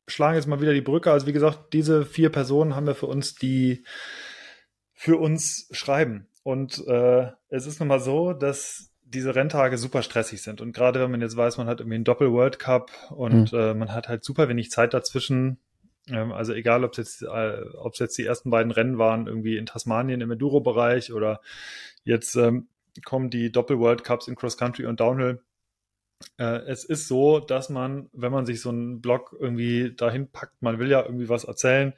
schlagen jetzt mal wieder die Brücke. Also wie gesagt, diese vier Personen haben wir für uns, die für uns schreiben. Und äh, es ist nun mal so, dass diese Renntage super stressig sind. Und gerade wenn man jetzt weiß, man hat irgendwie einen Doppel-World Cup und mhm. äh, man hat halt super wenig Zeit dazwischen. Ähm, also egal, ob es jetzt, äh, ob es jetzt die ersten beiden Rennen waren, irgendwie in Tasmanien im Enduro-Bereich oder jetzt ähm, kommen die Doppel-World Cups in Cross Country und Downhill. Äh, es ist so, dass man, wenn man sich so einen Blog irgendwie dahin packt, man will ja irgendwie was erzählen,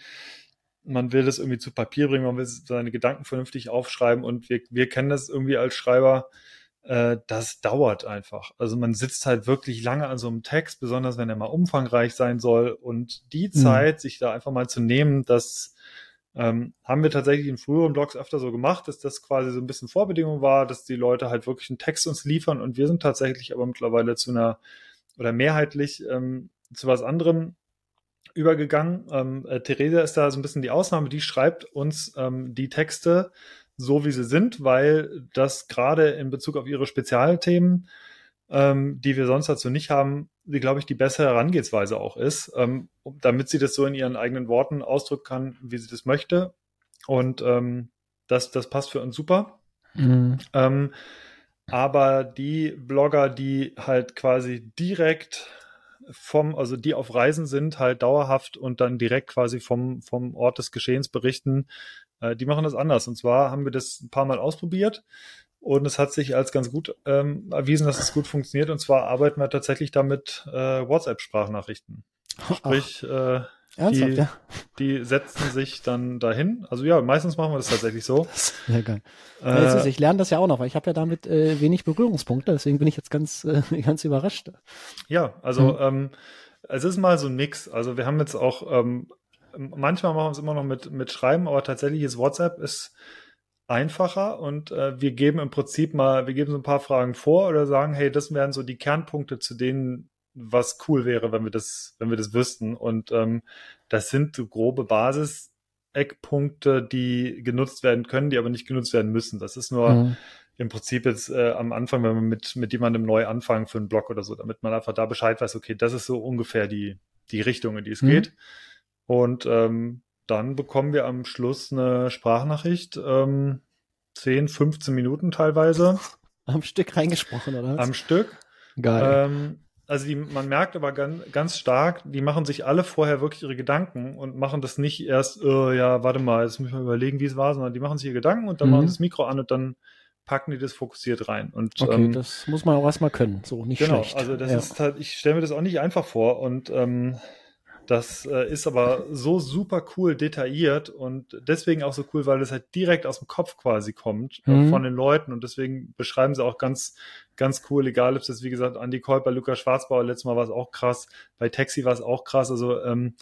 man will das irgendwie zu Papier bringen, man will seine Gedanken vernünftig aufschreiben und wir, wir kennen das irgendwie als Schreiber, äh, das dauert einfach. Also man sitzt halt wirklich lange an so einem Text, besonders wenn er mal umfangreich sein soll. Und die mhm. Zeit, mhm. sich da einfach mal zu nehmen, das ähm, haben wir tatsächlich in früheren Blogs öfter so gemacht, dass das quasi so ein bisschen Vorbedingung war, dass die Leute halt wirklich einen Text uns liefern und wir sind tatsächlich aber mittlerweile zu einer oder mehrheitlich ähm, zu was anderem übergegangen. Ähm, äh, Theresa ist da so ein bisschen die Ausnahme, die schreibt uns ähm, die Texte so, wie sie sind, weil das gerade in Bezug auf ihre Spezialthemen, ähm, die wir sonst dazu nicht haben, die, glaube ich, die bessere Herangehensweise auch ist, ähm, damit sie das so in ihren eigenen Worten ausdrücken kann, wie sie das möchte. Und ähm, das, das passt für uns super. Mhm. Ähm, aber die Blogger, die halt quasi direkt vom, also die auf Reisen sind, halt dauerhaft und dann direkt quasi vom, vom Ort des Geschehens berichten, äh, die machen das anders. Und zwar haben wir das ein paar Mal ausprobiert und es hat sich als ganz gut ähm, erwiesen, dass es gut funktioniert. Und zwar arbeiten wir tatsächlich damit äh, WhatsApp-Sprachnachrichten. Sprich, äh, die, ja? die setzen sich dann dahin. Also ja, meistens machen wir das tatsächlich so. Das ja, geil. Äh, ist, ich lerne das ja auch noch, weil ich habe ja damit äh, wenig Berührungspunkte, deswegen bin ich jetzt ganz, äh, ganz überrascht. Ja, also hm. ähm, es ist mal so ein Mix. Also wir haben jetzt auch ähm, manchmal machen wir es immer noch mit, mit Schreiben, aber tatsächlich ist WhatsApp ist einfacher und äh, wir geben im Prinzip mal, wir geben so ein paar Fragen vor oder sagen, hey, das wären so die Kernpunkte, zu denen was cool wäre, wenn wir das, wenn wir das wüssten. Und ähm, das sind so grobe Basis-Eckpunkte, die genutzt werden können, die aber nicht genutzt werden müssen. Das ist nur mhm. im Prinzip jetzt äh, am Anfang, wenn wir mit, mit jemandem neu anfangen für einen Blog oder so, damit man einfach da Bescheid weiß, okay, das ist so ungefähr die, die Richtung, in die es mhm. geht. Und ähm, dann bekommen wir am Schluss eine Sprachnachricht, ähm, 10, 15 Minuten teilweise. Am Stück reingesprochen, oder was? Am Stück. Geil. Ähm, also die, man merkt aber ganz, ganz stark, die machen sich alle vorher wirklich ihre Gedanken und machen das nicht erst, oh, ja, warte mal, jetzt müssen wir überlegen, wie es war, sondern die machen sich ihre Gedanken und dann mhm. machen das Mikro an und dann packen die das fokussiert rein. Und, okay, ähm, das muss man auch erstmal können, so nicht genau, schlecht. Genau, also das ja. ist halt, ich stelle mir das auch nicht einfach vor und ähm, das äh, ist aber so super cool detailliert und deswegen auch so cool, weil es halt direkt aus dem Kopf quasi kommt äh, mhm. von den Leuten. Und deswegen beschreiben sie auch ganz, ganz cool, egal ob es jetzt, wie gesagt, Andy Kolb bei Lukas Schwarzbauer, letztes Mal war es auch krass, bei Taxi war es auch krass, also ähm,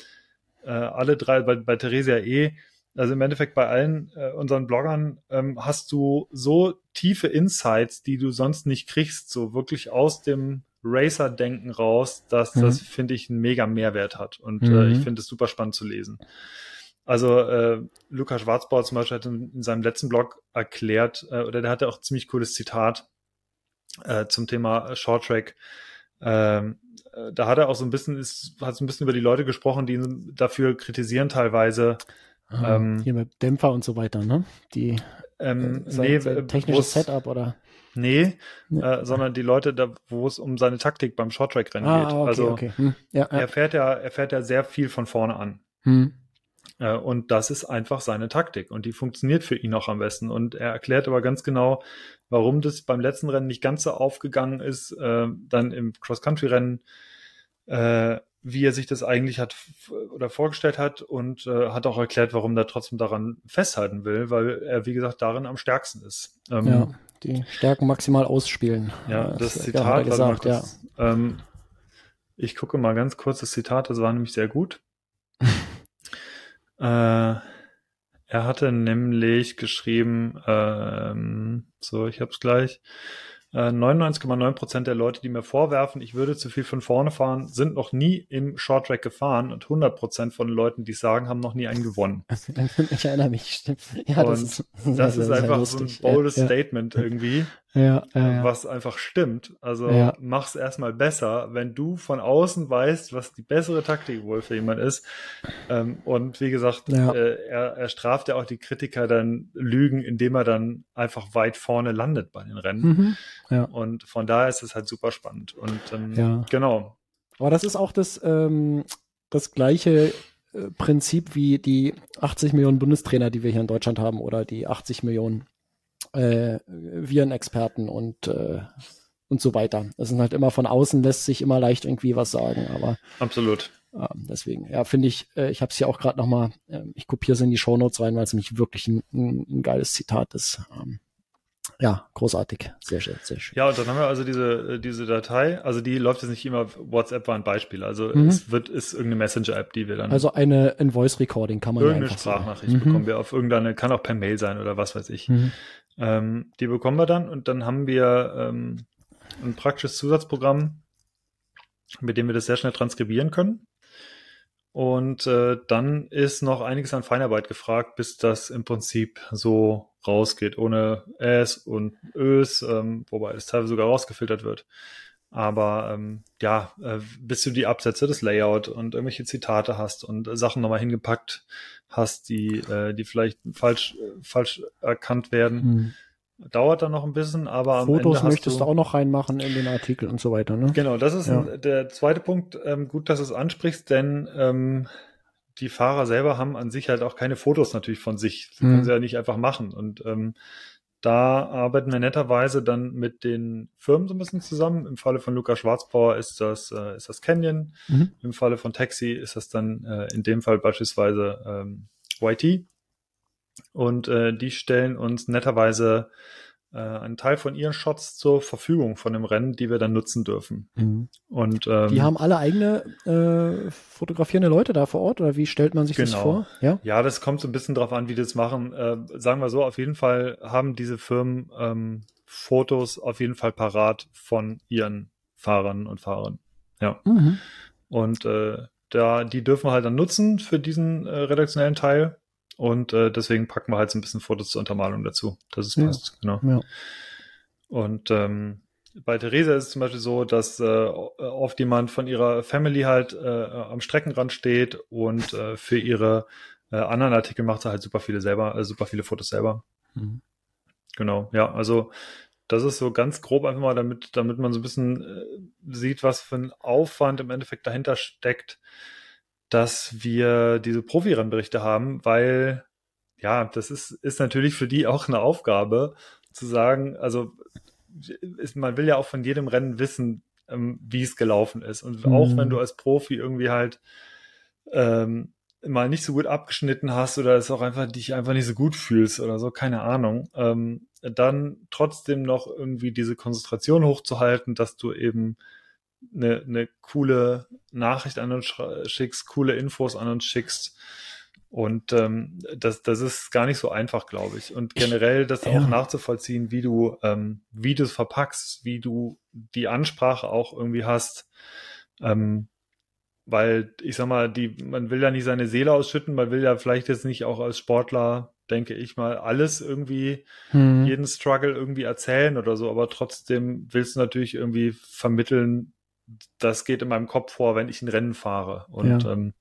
äh, alle drei, bei, bei Theresia eh, also im Endeffekt bei allen äh, unseren Bloggern ähm, hast du so tiefe Insights, die du sonst nicht kriegst, so wirklich aus dem Racer-Denken raus, dass mhm. das, finde ich, einen mega Mehrwert hat. Und mhm. äh, ich finde es super spannend zu lesen. Also äh, Lukas Schwarzbauer zum Beispiel hat in, in seinem letzten Blog erklärt, äh, oder der hatte auch ziemlich cooles Zitat äh, zum Thema Short Track. Ähm, äh, da hat er auch so ein bisschen, ist, hat so ein bisschen über die Leute gesprochen, die ihn dafür kritisieren teilweise. Ah, ähm, hier mit Dämpfer und so weiter, ne? Die ähm, äh, nee, technisches Setup oder Nee, ja. äh, sondern die Leute, da, wo es um seine Taktik beim Shorttrack-Rennen ah, geht. Okay, also okay. Hm. Ja, er fährt ja, er fährt ja sehr viel von vorne an. Hm. Äh, und das ist einfach seine Taktik und die funktioniert für ihn auch am besten. Und er erklärt aber ganz genau, warum das beim letzten Rennen nicht ganz so aufgegangen ist. Äh, dann im Cross-Country-Rennen äh, wie er sich das eigentlich hat oder vorgestellt hat und äh, hat auch erklärt, warum er trotzdem daran festhalten will, weil er, wie gesagt, darin am stärksten ist. Ähm, ja, die Stärken maximal ausspielen. Ja, das, das Zitat, gesagt, ja. ähm, ich gucke mal ganz kurz das Zitat, das war nämlich sehr gut. äh, er hatte nämlich geschrieben, ähm, so, ich hab's gleich. 99,9 äh, Prozent der Leute, die mir vorwerfen, ich würde zu viel von vorne fahren, sind noch nie im Short Track gefahren und 100 Prozent von Leuten, die sagen, haben noch nie einen gewonnen. ich erinnere mich, stimmt. Ja, und das ist, das ist einfach so ein boldes ja, Statement irgendwie ja, ja, was einfach stimmt. Also ja. mach's erstmal besser, wenn du von außen weißt, was die bessere Taktik wohl für jemand ist. Ähm, und wie gesagt, ja. äh, er, er straft ja auch die Kritiker dann Lügen, indem er dann einfach weit vorne landet bei den Rennen. Mhm. Und von daher ist es halt super spannend. Und ähm, genau. Aber das ist auch das, ähm, das gleiche äh, Prinzip wie die 80 Millionen Bundestrainer, die wir hier in Deutschland haben, oder die 80 Millionen äh, Virenexperten und äh, und so weiter. Das sind halt immer von außen lässt sich immer leicht irgendwie was sagen, aber absolut. Äh, deswegen, ja, finde ich, äh, ich habe es hier auch gerade noch mal, äh, ich kopiere es in die Shownotes rein, weil es nämlich wirklich ein, ein, ein geiles Zitat ist. Ähm, ja, großartig. Sehr schön, sehr schön. Ja, und dann haben wir also diese, äh, diese Datei, also die läuft jetzt nicht immer, WhatsApp war ein Beispiel, also mhm. es wird, ist irgendeine Messenger-App, die wir dann. Also eine, ein Voice-Recording kann man Irgendeine ja Sprachnachricht sagen. bekommen mhm. wir auf irgendeine, kann auch per Mail sein oder was weiß ich. Mhm. Ähm, die bekommen wir dann und dann haben wir ähm, ein praktisches Zusatzprogramm, mit dem wir das sehr schnell transkribieren können. Und äh, dann ist noch einiges an Feinarbeit gefragt, bis das im Prinzip so rausgeht, ohne S und Ös, ähm, wobei es teilweise sogar rausgefiltert wird. Aber ähm, ja, äh, bis du die Absätze, das Layout und irgendwelche Zitate hast und äh, Sachen nochmal hingepackt hast, die, äh, die vielleicht falsch, äh, falsch erkannt werden. Hm. Dauert dann noch ein bisschen, aber am Fotos Ende möchtest du, auch noch reinmachen in den Artikel und so weiter, ne? Genau, das ist ja. ein, der zweite Punkt. Ähm, gut, dass du es ansprichst, denn ähm, die Fahrer selber haben an sich halt auch keine Fotos natürlich von sich. Sie hm. können sie ja nicht einfach machen. Und ähm, da arbeiten wir netterweise dann mit den Firmen so ein bisschen zusammen. Im Falle von Luca Schwarzbauer ist das, äh, ist das Canyon. Mhm. Im Falle von Taxi ist das dann äh, in dem Fall beispielsweise ähm, YT. Und äh, die stellen uns netterweise äh, einen Teil von ihren Shots zur Verfügung von dem Rennen, die wir dann nutzen dürfen. Mhm. Und ähm, die haben alle eigene äh, fotografierende Leute da vor Ort oder wie stellt man sich genau. das vor? Ja? ja, das kommt so ein bisschen drauf an, wie die das machen. Äh, sagen wir so, auf jeden Fall haben diese Firmen ähm, Fotos auf jeden Fall parat von ihren Fahrern und Fahrern. Ja. Mhm. Und äh, da, die dürfen wir halt dann nutzen für diesen äh, redaktionellen Teil. Und äh, deswegen packen wir halt so ein bisschen Fotos zur Untermalung dazu. Das ist passt, ja. genau. Ja. Und ähm, bei Theresa ist es zum Beispiel so, dass äh, oft jemand von ihrer Family halt äh, am Streckenrand steht und äh, für ihre äh, anderen Artikel macht sie halt super viele selber, äh, super viele Fotos selber. Mhm. Genau, ja, also das ist so ganz grob einfach mal, damit, damit man so ein bisschen äh, sieht, was für ein Aufwand im Endeffekt dahinter steckt, dass wir diese Profi-Rennberichte haben, weil ja, das ist, ist natürlich für die auch eine Aufgabe zu sagen, also ist, man will ja auch von jedem Rennen wissen, ähm, wie es gelaufen ist. Und mhm. auch wenn du als Profi irgendwie halt ähm, mal nicht so gut abgeschnitten hast oder es auch einfach dich einfach nicht so gut fühlst oder so, keine Ahnung, ähm, dann trotzdem noch irgendwie diese Konzentration hochzuhalten, dass du eben eine, eine coole Nachricht an uns schickst, coole Infos an uns schickst. Und ähm, das, das ist gar nicht so einfach, glaube ich. Und generell das ja. auch nachzuvollziehen, wie du, ähm, wie du es verpackst, wie du die Ansprache auch irgendwie hast. Ähm, weil ich sag mal, die, man will ja nicht seine Seele ausschütten, man will ja vielleicht jetzt nicht auch als Sportler, denke ich mal, alles irgendwie, hm. jeden Struggle irgendwie erzählen oder so, aber trotzdem willst du natürlich irgendwie vermitteln, das geht in meinem Kopf vor, wenn ich ein Rennen fahre. Und ja. ähm,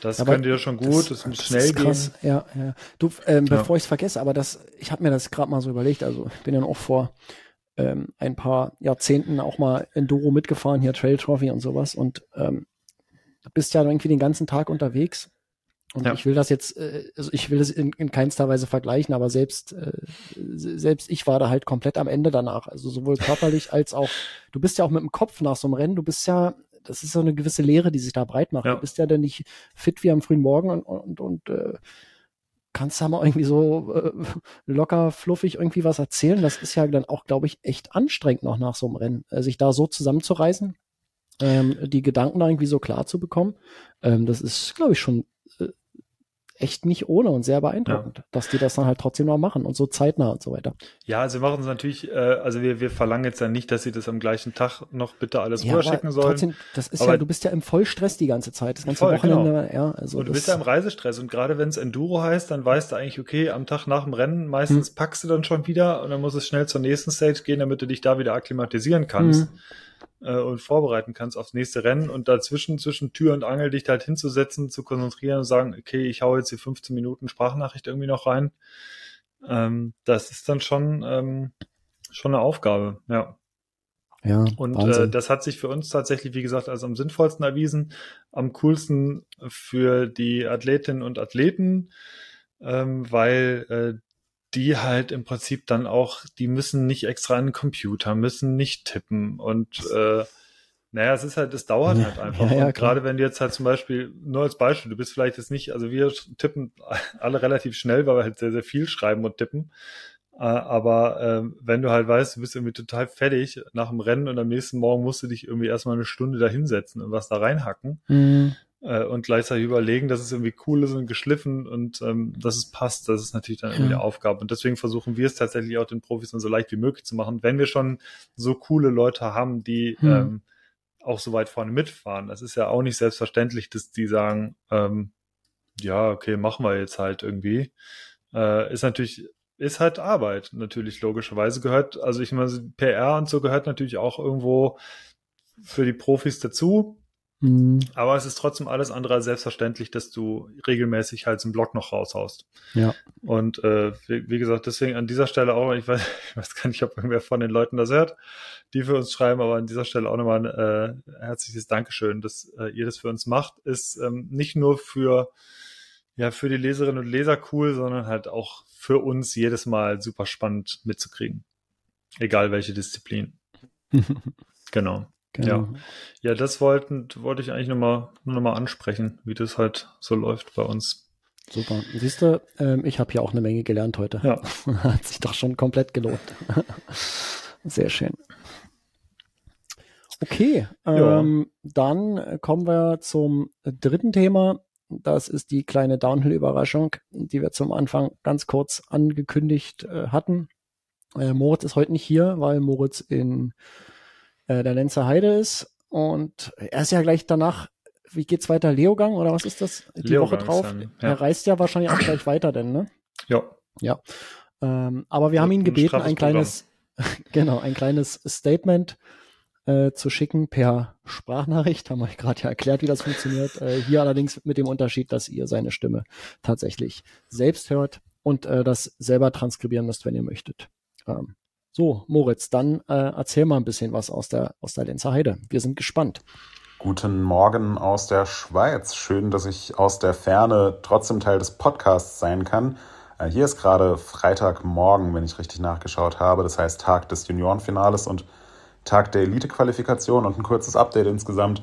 das aber könnt ihr schon gut, das, das muss schnell gehen. Ja, ja. Du, ähm, ja. bevor ich es vergesse, aber das, ich habe mir das gerade mal so überlegt, also ich bin ja auch vor ähm, ein paar Jahrzehnten auch mal Enduro mitgefahren, hier Trail Trophy und sowas und ähm, du bist ja irgendwie den ganzen Tag unterwegs und ja. ich will das jetzt, äh, also ich will das in, in keinster Weise vergleichen, aber selbst, äh, selbst ich war da halt komplett am Ende danach. Also sowohl körperlich als auch, du bist ja auch mit dem Kopf nach so einem Rennen, du bist ja, das ist so eine gewisse Lehre, die sich da breit macht. Ja. Du bist ja dann nicht fit wie am frühen Morgen und, und, und äh, kannst da mal irgendwie so äh, locker, fluffig irgendwie was erzählen. Das ist ja dann auch, glaube ich, echt anstrengend noch nach so einem Rennen, äh, sich da so zusammenzureißen, ähm, die Gedanken da irgendwie so klar zu bekommen. Ähm, das ist, glaube ich, schon echt nicht ohne und sehr beeindruckend, ja. dass die das dann halt trotzdem noch machen und so zeitnah und so weiter. Ja, also wir machen es natürlich, äh, also wir, wir verlangen jetzt ja nicht, dass sie das am gleichen Tag noch bitte alles ja, rüberschicken sollen. Trotzdem, das ist aber ja, du bist ja im Vollstress die ganze Zeit, das ganze voll, Wochenende, genau. ja. Also und du bist ja im Reisestress und gerade wenn es Enduro heißt, dann weißt du eigentlich, okay, am Tag nach dem Rennen meistens hm. packst du dann schon wieder und dann muss es schnell zur nächsten Stage gehen, damit du dich da wieder akklimatisieren kannst. Hm äh, und vorbereiten kannst aufs nächste Rennen und dazwischen, zwischen Tür und Angel dich halt hinzusetzen, zu konzentrieren und sagen, okay, ich hau jetzt die 15 Minuten Sprachnachricht irgendwie noch rein. Ähm, das ist dann schon, ähm, schon eine Aufgabe, ja. Ja, und äh, das hat sich für uns tatsächlich, wie gesagt, als am sinnvollsten erwiesen, am coolsten für die Athletinnen und Athleten, ähm, weil äh, die halt im Prinzip dann auch, die müssen nicht extra an den Computer, müssen nicht tippen und äh, naja, es ist halt, es dauert ja, halt einfach. Ja, ja, gerade wenn du jetzt halt zum Beispiel, nur als Beispiel, du bist vielleicht jetzt nicht, also wir tippen alle relativ schnell, weil wir halt sehr, sehr viel schreiben und tippen. Äh, aber äh, wenn du halt weißt, du bist irgendwie total fertig nach dem Rennen und am nächsten Morgen musst du dich irgendwie erstmal eine Stunde da hinsetzen und was da reinhacken, mhm äh, und gleichzeitig überlegen, dass es irgendwie cool ist und geschliffen und ähm, dass es passt. Das ist natürlich dann irgendwie eine Aufgabe. Und deswegen versuchen wir es tatsächlich auch den Profis dann so leicht wie möglich zu machen, wenn wir schon so coole Leute haben, die hm. ähm, auch so weit vorne mitfahren. Das ist ja auch nicht selbstverständlich, dass die sagen, ähm, ja, okay, machen wir jetzt halt irgendwie. Äh, ist natürlich ist halt Arbeit, natürlich logischerweise gehört, also ich meine, PR und so gehört natürlich auch irgendwo für die Profis dazu. Mhm. Aber es ist trotzdem alles andere als selbstverständlich, dass du regelmäßig halt so einen Blog noch raushaust. Ja. Und äh, wie, wie, gesagt, deswegen an dieser Stelle auch, ich weiß, ich weiß gar nicht, ob irgendwer von den Leuten das hört, die für uns schreiben, aber an dieser Stelle auch nochmal ein äh, herzliches Dankeschön, dass äh, ihr das für uns macht. Ist ähm, nicht nur für ja für die Leserinnen und Leser cool, sondern halt auch für uns jedes Mal super spannend mitzukriegen. Egal welche Disziplin. genau. Genau. Ja. ja, das wollten, wollte ich eigentlich nochmal nur noch mal ansprechen, wie das halt so läuft bei uns. Super. Siehst du, ähm, ich habe hier auch eine Menge gelernt heute. Ja. Hat sich doch schon komplett gelohnt. Sehr schön. Okay, ähm, dann kommen wir zum dritten Thema. Das ist die kleine Downhill-Überraschung, die wir zum Anfang ganz kurz angekündigt äh, hatten. Äh, Moritz ist heute nicht hier, weil Moritz in äh, der Lenzer Heide ist. Und er ist ja gleich danach, wie geht's weiter? Leogang oder was ist das? Die Leogang Woche drauf. Dann, ja. Er reist ja wahrscheinlich auch gleich weiter, denn, ne? Ja. Ja. Ähm, aber wir ja, haben ihn gebeten, ein, ein kleines, genau, ein kleines Statement äh, zu schicken per Sprachnachricht. Haben wir gerade ja erklärt, wie das funktioniert. Äh, hier allerdings mit dem Unterschied, dass ihr seine Stimme tatsächlich selbst hört und äh, das selber transkribieren müsst, wenn ihr möchtet. Ähm, so, Moritz, dann äh, erzähl mal ein bisschen was aus der, aus der Lenzer Heide. Wir sind gespannt. Guten Morgen aus der Schweiz. Schön, dass ich aus der Ferne trotzdem Teil des Podcasts sein kann. Äh, hier ist gerade Freitagmorgen, wenn ich richtig nachgeschaut habe. Das heißt Tag des Juniorenfinales und Tag der Elite-Qualifikation und ein kurzes Update insgesamt.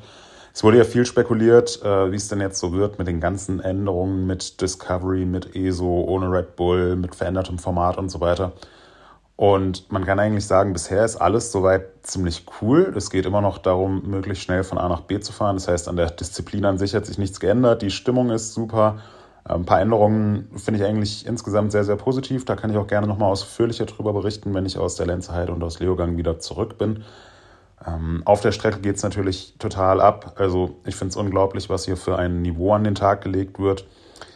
Es wurde ja viel spekuliert, äh, wie es denn jetzt so wird mit den ganzen Änderungen mit Discovery, mit ESO, ohne Red Bull, mit verändertem Format und so weiter. Und man kann eigentlich sagen, bisher ist alles soweit ziemlich cool. Es geht immer noch darum, möglichst schnell von A nach B zu fahren. Das heißt, an der Disziplin an sich hat sich nichts geändert. Die Stimmung ist super. Ein paar Änderungen finde ich eigentlich insgesamt sehr, sehr positiv. Da kann ich auch gerne nochmal ausführlicher drüber berichten, wenn ich aus der Lenzerheide und aus Leogang wieder zurück bin. Ähm, auf der Strecke geht es natürlich total ab. Also ich finde es unglaublich, was hier für ein Niveau an den Tag gelegt wird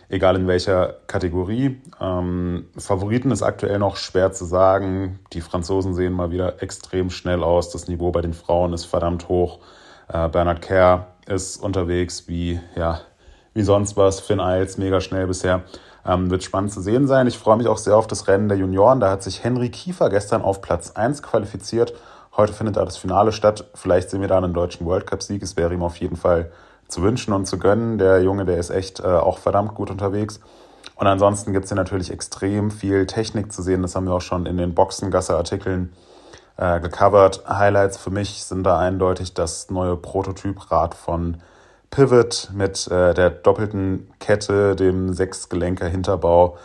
egal in welcher Kategorie. Ähm, Favoriten ist aktuell noch schwer zu sagen. Die Franzosen sehen mal wieder extrem schnell aus. Das Niveau bei den Frauen ist verdammt hoch. Äh, Bernard Kerr ist unterwegs wie, ja, wie sonst was. Finn Eils mega schnell bisher. Ähm, wird spannend zu sehen sein. Ich freue mich auch sehr auf das Rennen der Junioren. Da hat sich Henry Kiefer gestern auf Platz 1 qualifiziert. Heute findet da das Finale statt. Vielleicht sehen wir da einen deutschen World Cup-Sieg. Es wäre ihm auf jeden Fall zu wünschen und zu gönnen. Der Junge, der ist echt äh, auch verdammt gut unterwegs. Und ansonsten gibt es hier natürlich extrem viel Technik zu sehen. Das haben wir auch schon in den Boxengasse-Artikeln äh, gecovert. Highlights für mich sind da eindeutig das neue Prototyprad von Pivot mit äh, der doppelten Kette, dem Sechsgelenker Hinterbau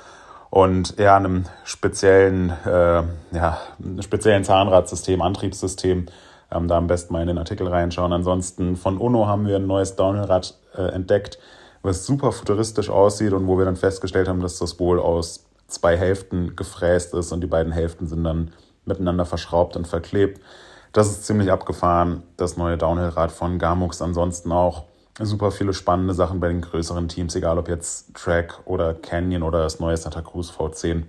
und eher einem speziellen, äh, ja, speziellen Zahnradsystem, Antriebssystem. Ähm, da am besten mal in den Artikel reinschauen. Ansonsten von Uno haben wir ein neues Downhillrad äh, entdeckt, was super futuristisch aussieht und wo wir dann festgestellt haben, dass das wohl aus zwei Hälften gefräst ist und die beiden Hälften sind dann miteinander verschraubt und verklebt. Das ist ziemlich abgefahren. Das neue Downhillrad von Garmux ansonsten auch super viele spannende Sachen bei den größeren Teams, egal ob jetzt Track oder Canyon oder das neue Santa Cruz V10.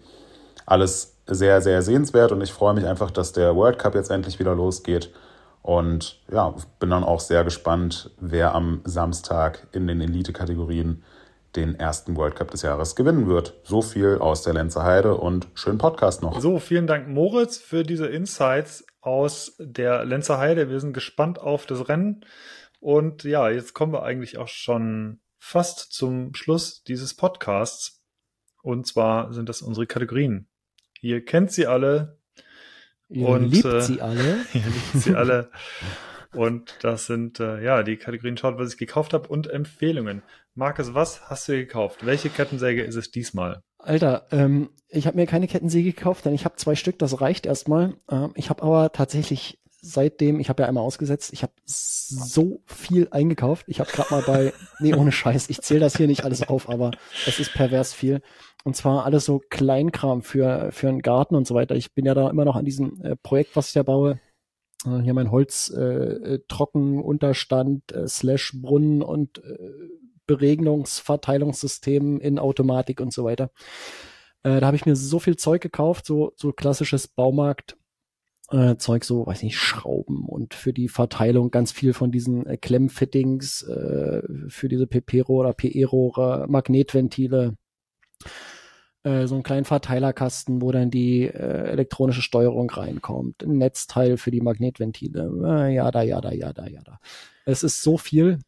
Alles sehr, sehr sehenswert und ich freue mich einfach, dass der World Cup jetzt endlich wieder losgeht. Und ja, bin dann auch sehr gespannt, wer am Samstag in den Elite-Kategorien den ersten World Cup des Jahres gewinnen wird. So viel aus der Lenzer Heide und schönen Podcast noch. So, vielen Dank Moritz für diese Insights aus der Lenzer Heide. Wir sind gespannt auf das Rennen. Und ja, jetzt kommen wir eigentlich auch schon fast zum Schluss dieses Podcasts. Und zwar sind das unsere Kategorien. Ihr kennt sie alle. Ihr und, liebt äh, sie alle. ihr liebt sie alle. und das sind äh, ja die Kategorien Schaut, was ich gekauft habe und Empfehlungen. Markus, was hast du gekauft? Welche Kettensäge ist es diesmal? Alter, ähm, ich habe mir keine Kettensäge gekauft, denn ich habe zwei Stück, das reicht erstmal. Ähm, ich habe aber tatsächlich seitdem, ich habe ja einmal ausgesetzt, ich habe so viel eingekauft. Ich habe gerade mal bei, nee, ohne Scheiß, ich zähle das hier nicht alles auf, aber es ist pervers viel. Und zwar alles so Kleinkram für, für einen Garten und so weiter. Ich bin ja da immer noch an diesem äh, Projekt, was ich da baue. Äh, hier mein Holz, äh, äh Trockenunterstand, äh, Slash Brunnen und äh, Beregnungsverteilungssystem in Automatik und so weiter. Äh, da habe ich mir so viel Zeug gekauft, so, so klassisches Baumarkt äh, Zeug, so, weiß nicht, Schrauben und für die Verteilung ganz viel von diesen äh, Klemmfittings äh, für diese PP-Rohre, PE-Rohre, Magnetventile, äh, so einen kleinen Verteilerkasten, wo dann die äh, elektronische Steuerung reinkommt, ein Netzteil für die Magnetventile, äh, ja, da, ja, da, ja, da, ja, da. Es ist so viel.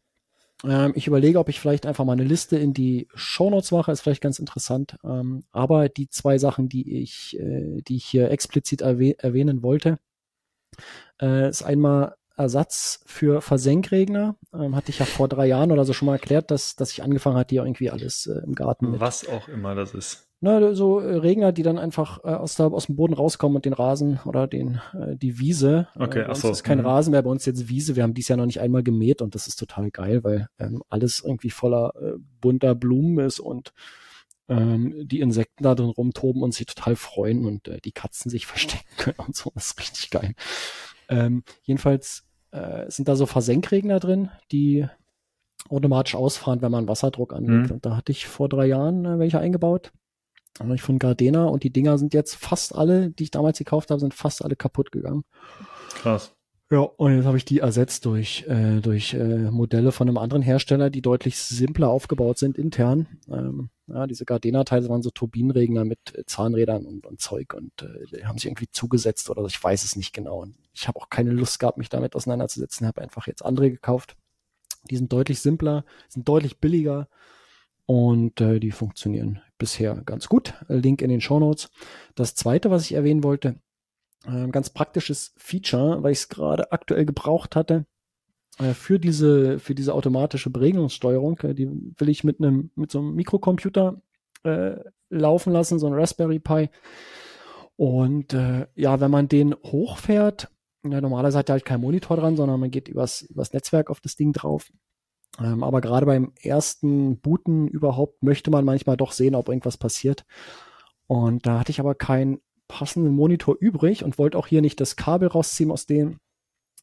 Ähm, ich überlege, ob ich vielleicht einfach mal eine Liste in die Shownotes mache, ist vielleicht ganz interessant. Ähm, aber die zwei Sachen, die ich, äh, die ich hier explizit erwäh erwähnen wollte, äh, ist einmal Ersatz für Versenkregner. Ähm, hatte ich ja vor drei Jahren oder so schon mal erklärt, dass, dass ich angefangen hatte, hier irgendwie alles äh, im Garten. Mit. Was auch immer das ist. Na, so äh, Regner, die dann einfach äh, aus, der, aus dem Boden rauskommen und den Rasen oder den äh, die Wiese. Okay, äh, ach so. ist kein mhm. Rasen mehr, bei uns jetzt Wiese. Wir haben dies Jahr noch nicht einmal gemäht und das ist total geil, weil ähm, alles irgendwie voller äh, bunter Blumen ist und ähm, die Insekten da drin rumtoben und sich total freuen und äh, die Katzen sich verstecken können und so. Das ist richtig geil. Ähm, jedenfalls äh, sind da so Versenkregner drin, die automatisch ausfahren, wenn man Wasserdruck anlegt. Mhm. Und da hatte ich vor drei Jahren äh, welche eingebaut habe ich von Gardena und die Dinger sind jetzt fast alle, die ich damals gekauft habe, sind fast alle kaputt gegangen. Krass. Ja, und jetzt habe ich die ersetzt durch, äh, durch äh, Modelle von einem anderen Hersteller, die deutlich simpler aufgebaut sind intern. Ähm, ja, diese Gardena-Teile waren so Turbinenregner mit Zahnrädern und, und Zeug und äh, die haben sich irgendwie zugesetzt oder so, ich weiß es nicht genau. Und ich habe auch keine Lust gehabt, mich damit auseinanderzusetzen, habe einfach jetzt andere gekauft. Die sind deutlich simpler, sind deutlich billiger und äh, die funktionieren bisher ganz gut. Link in den Show Notes. Das zweite, was ich erwähnen wollte, äh, ganz praktisches Feature, weil ich es gerade aktuell gebraucht hatte, äh, für diese, für diese automatische Beregnungssteuerung, äh, die will ich mit einem, mit so einem Mikrocomputer äh, laufen lassen, so ein Raspberry Pi. Und äh, ja, wenn man den hochfährt, ja, normalerweise hat er halt kein Monitor dran, sondern man geht übers, übers Netzwerk auf das Ding drauf. Ähm, aber gerade beim ersten Booten überhaupt möchte man manchmal doch sehen, ob irgendwas passiert. Und da hatte ich aber keinen passenden Monitor übrig und wollte auch hier nicht das Kabel rausziehen aus dem.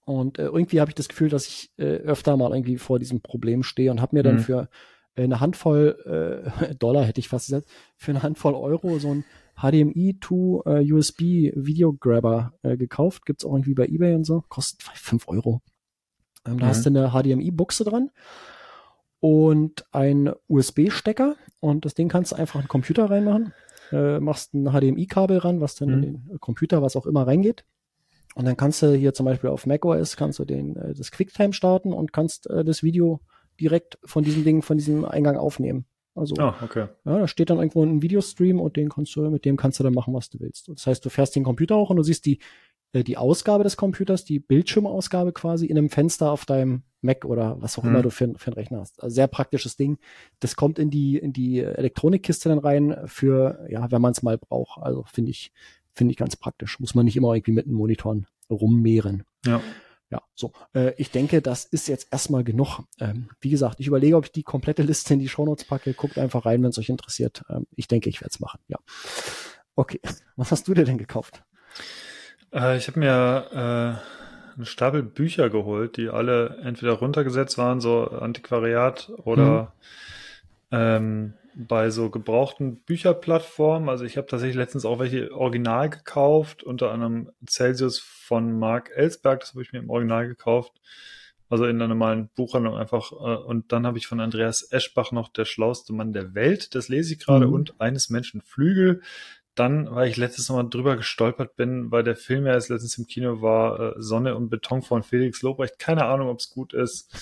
Und äh, irgendwie habe ich das Gefühl, dass ich äh, öfter mal irgendwie vor diesem Problem stehe und habe mir dann mhm. für äh, eine Handvoll äh, Dollar, hätte ich fast gesagt, für eine Handvoll Euro so ein HDMI to äh, USB Video Grabber äh, gekauft. Gibt's auch irgendwie bei eBay und so. Kostet fünf Euro. Ähm, da mhm. hast du eine HDMI-Buchse dran und ein USB-Stecker und das Ding kannst du einfach in den Computer reinmachen. Äh, machst ein HDMI-Kabel ran, was dann mhm. in den Computer, was auch immer reingeht. Und dann kannst du hier zum Beispiel auf macOS kannst du den, äh, das QuickTime starten und kannst äh, das Video direkt von diesem Ding, von diesem Eingang aufnehmen. Also, oh, okay. ja, da steht dann irgendwo ein Videostream und den kannst du, mit dem kannst du dann machen, was du willst. Das heißt, du fährst den Computer auch und du siehst die, äh, die Ausgabe des Computers, die Bildschirmausgabe quasi in einem Fenster auf deinem Mac oder was auch mhm. immer du für, für einen Rechner hast. Also sehr praktisches Ding. Das kommt in die, in die Elektronikkiste dann rein für, ja, wenn man es mal braucht. Also finde ich, finde ich ganz praktisch. Muss man nicht immer irgendwie mit den Monitoren rummehren. Ja. Ja, so. Äh, ich denke, das ist jetzt erstmal genug. Ähm, wie gesagt, ich überlege, ob ich die komplette Liste in die Shownotes packe. Guckt einfach rein, wenn es euch interessiert. Ähm, ich denke, ich werde es machen. Ja. Okay. Was hast du dir denn gekauft? Äh, ich habe mir äh, einen Stapel Bücher geholt, die alle entweder runtergesetzt waren, so Antiquariat oder mhm. ähm, bei so gebrauchten Bücherplattformen. Also ich habe tatsächlich letztens auch welche original gekauft, unter anderem Celsius von Mark Ellsberg, das habe ich mir im Original gekauft. Also in einer normalen Buchhandlung einfach. Äh, und dann habe ich von Andreas Eschbach noch Der schlauste Mann der Welt. Das lese ich gerade. Mhm. Und eines Menschen Flügel dann, weil ich letztes Mal drüber gestolpert bin, weil der Film ja jetzt letztens im Kino war, äh, Sonne und Beton von Felix Lobrecht. Keine Ahnung, ob es gut ist.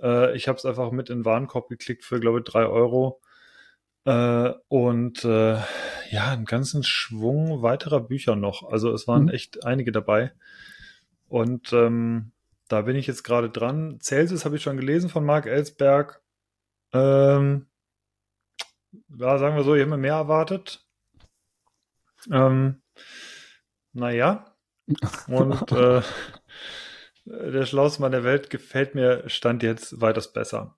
Äh, ich habe es einfach mit in den Warenkorb geklickt für, glaube ich, drei Euro. Äh, und äh, ja, einen ganzen Schwung weiterer Bücher noch. Also es waren mhm. echt einige dabei. Und ähm, da bin ich jetzt gerade dran. Celsius habe ich schon gelesen von Marc Ellsberg. Ähm, ja, sagen wir so, ich habe mir mehr erwartet. Ähm, naja. Und äh, der schlauste Mann der Welt gefällt mir Stand jetzt weitaus besser.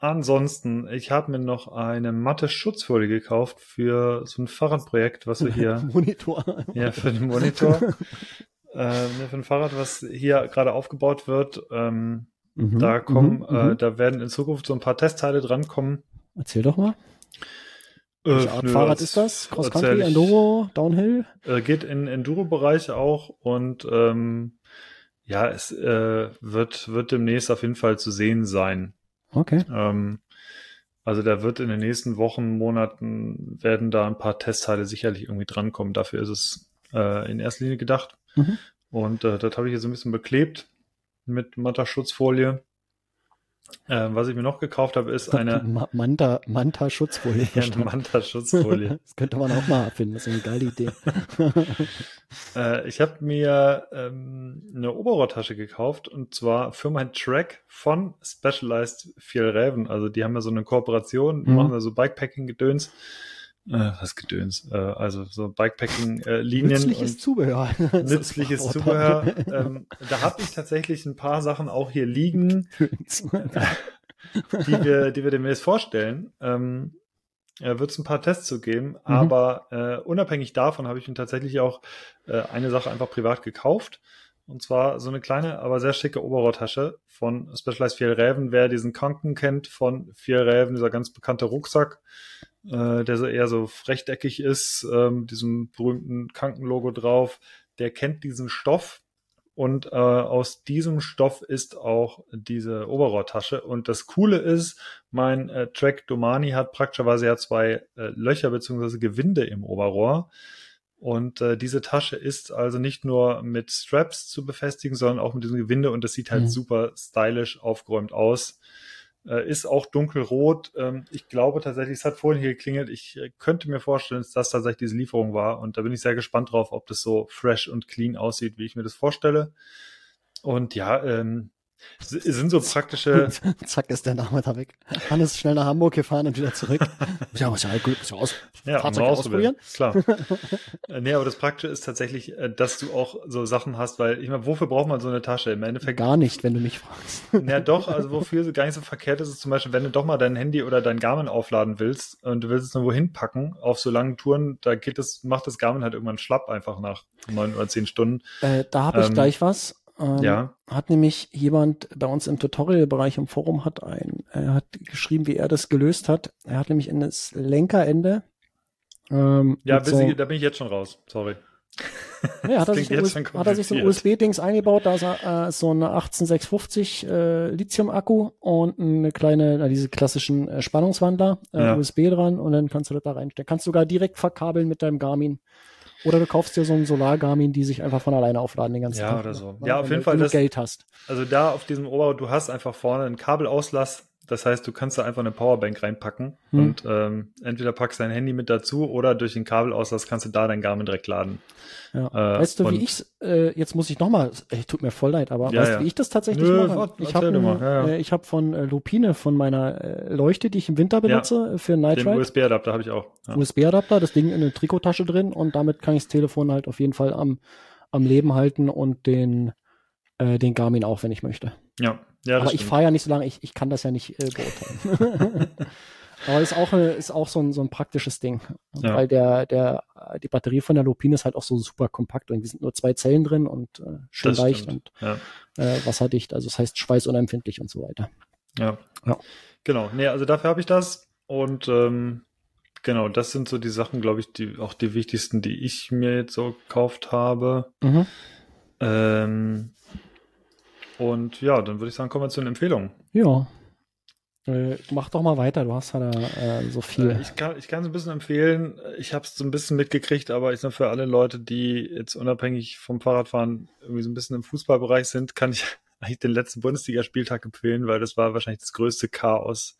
Ansonsten, ich habe mir noch eine matte Schutzfolie gekauft für so ein Fahrradprojekt, was wir hier. Monitor. Ja, für den Monitor. ähm, für ein Fahrrad, was hier gerade aufgebaut wird. Ähm, mhm, da kommen, mhm, äh, mhm. da werden in Zukunft so ein paar Testteile drankommen. Erzähl doch mal. Welche Art Fahrrad ist das? Cross Country, Enduro, Downhill? Äh, geht in Enduro-Bereich auch und ähm, ja, es äh, wird, wird demnächst auf jeden Fall zu sehen sein. Okay. Ähm, also da wird in den nächsten Wochen, Monaten werden da ein paar Testteile sicherlich irgendwie drankommen. Dafür ist es äh, in erster Linie gedacht. Mhm. Und äh, das habe ich jetzt ein bisschen beklebt mit Matterschutzfolie. Äh, was ich mir noch gekauft habe, ist eine Ma Manta, Manta Schutzfolie. ja, eine Manta Schutzfolie. das könnte man auch mal erfinden. Das ist eine geile Idee. äh, ich habe mir ähm, eine Oberrohrtasche gekauft und zwar für mein Track von Specialized Fjellräven. Also die haben ja so eine Kooperation, mhm. machen da so Bikepacking-Gedöns äh, was Gedöns, äh, also so Bikepacking-Linien. Äh, nützliches Zubehör. nützliches Zubehör. ähm, da habe ich tatsächlich ein paar Sachen auch hier liegen, die wir, die wir demnächst vorstellen. Ähm, äh, wird es ein paar Tests zu geben, mhm. aber äh, unabhängig davon habe ich mir tatsächlich auch äh, eine Sache einfach privat gekauft. Und zwar so eine kleine, aber sehr schicke Oberrohrtasche von Specialized Fjellräven. Wer diesen Kanken kennt von Fjellräven, dieser ganz bekannte Rucksack, äh, der so eher so rechteckig ist, äh, mit diesem berühmten Krankenlogo drauf, der kennt diesen Stoff und äh, aus diesem Stoff ist auch diese Oberrohrtasche. Und das Coole ist, mein äh, Track Domani hat praktischerweise ja zwei äh, Löcher beziehungsweise Gewinde im Oberrohr. Und äh, diese Tasche ist also nicht nur mit Straps zu befestigen, sondern auch mit diesem Gewinde und das sieht halt mhm. super stylisch aufgeräumt aus. Äh, ist auch dunkelrot. Ähm, ich glaube tatsächlich, es hat vorhin hier geklingelt. Ich äh, könnte mir vorstellen, dass das tatsächlich diese Lieferung war. Und da bin ich sehr gespannt drauf, ob das so fresh und clean aussieht, wie ich mir das vorstelle. Und ja, ähm, sind so praktische. Zack, ist der Nachmittag weg. Hannes schnell nach Hamburg gefahren und wieder zurück. ja, muss ja gut, muss ja aus, ja, Fahrzeug ausprobieren. Klar. Äh, nee, aber das Praktische ist tatsächlich, äh, dass du auch so Sachen hast, weil, ich meine, wofür braucht man so eine Tasche? Im Endeffekt. Gar nicht, wenn du mich fragst. Ja, doch, also wofür gar nicht so verkehrt ist, ist zum Beispiel, wenn du doch mal dein Handy oder dein Garmin aufladen willst und du willst es irgendwo hinpacken auf so langen Touren, da geht es, macht das Garmin halt irgendwann schlapp einfach nach neun oder zehn Stunden. Äh, da habe ich ähm, gleich was. Ähm, ja. Hat nämlich jemand bei uns im Tutorial-Bereich im Forum hat ein, er hat geschrieben, wie er das gelöst hat. Er hat nämlich in das Lenkerende. Ähm, ja, so, ich, da bin ich jetzt schon raus. Sorry. Ja, hat, er sich, US, hat er sich so ein USB-Dings eingebaut, da ist äh, so eine 18650 äh, Lithium-Akku und eine kleine, na, diese klassischen äh, Spannungswandler, äh, ja. USB dran und dann kannst du das da reinstecken. Kannst sogar direkt verkabeln mit deinem Garmin. Oder du kaufst dir so einen Solar-Garmin, die sich einfach von alleine aufladen den ganzen ja, Tag. Ja, oder so. Ja, auf jeden Fall. Wenn du Geld hast. Also da auf diesem Ober, du hast einfach vorne einen Kabelauslass, Das heißt, du kannst da einfach eine Powerbank reinpacken hm. und ähm, entweder packst dein Handy mit dazu oder durch den Kabelauslass kannst du da dein Garmin direkt laden. Ja. Äh, weißt du, wie ich's, äh, jetzt muss ich nochmal, äh, tut mir voll leid, aber ja, weißt du, ja. wie ich das tatsächlich Nö, mache? ich habe ja, äh, ich hab von äh, Lupine, von meiner äh, Leuchte, die ich im Winter benutze, äh, für Night Den USB-Adapter habe ich auch. USB-Adapter, das Ding in eine Trikottasche drin und damit kann ich das Telefon halt auf jeden Fall am, am Leben halten und den, äh, den Garmin auch, wenn ich möchte. Ja, ja, aber ich fahre ja nicht so lange, ich, ich kann das ja nicht äh, beurteilen. aber ist auch, eine, ist auch so, ein, so ein praktisches Ding. Ja. Weil der, der, die Batterie von der Lupine ist halt auch so super kompakt. Und sind nur zwei Zellen drin und äh, schön das leicht stimmt. und ja. äh, wasserdicht. Also das heißt schweißunempfindlich und so weiter. Ja. ja. Genau. Nee, also dafür habe ich das. Und ähm, genau, das sind so die Sachen, glaube ich, die auch die wichtigsten, die ich mir jetzt so gekauft habe. Mhm. Ähm, und ja, dann würde ich sagen, kommen wir zu den Empfehlungen. Ja. Äh, mach doch mal weiter, du hast ja da äh, so viel. Äh, ich kann ich es ein bisschen empfehlen. Ich habe es so ein bisschen mitgekriegt, aber ich sage für alle Leute, die jetzt unabhängig vom Fahrradfahren irgendwie so ein bisschen im Fußballbereich sind, kann ich eigentlich den letzten Bundesligaspieltag empfehlen, weil das war wahrscheinlich das größte Chaos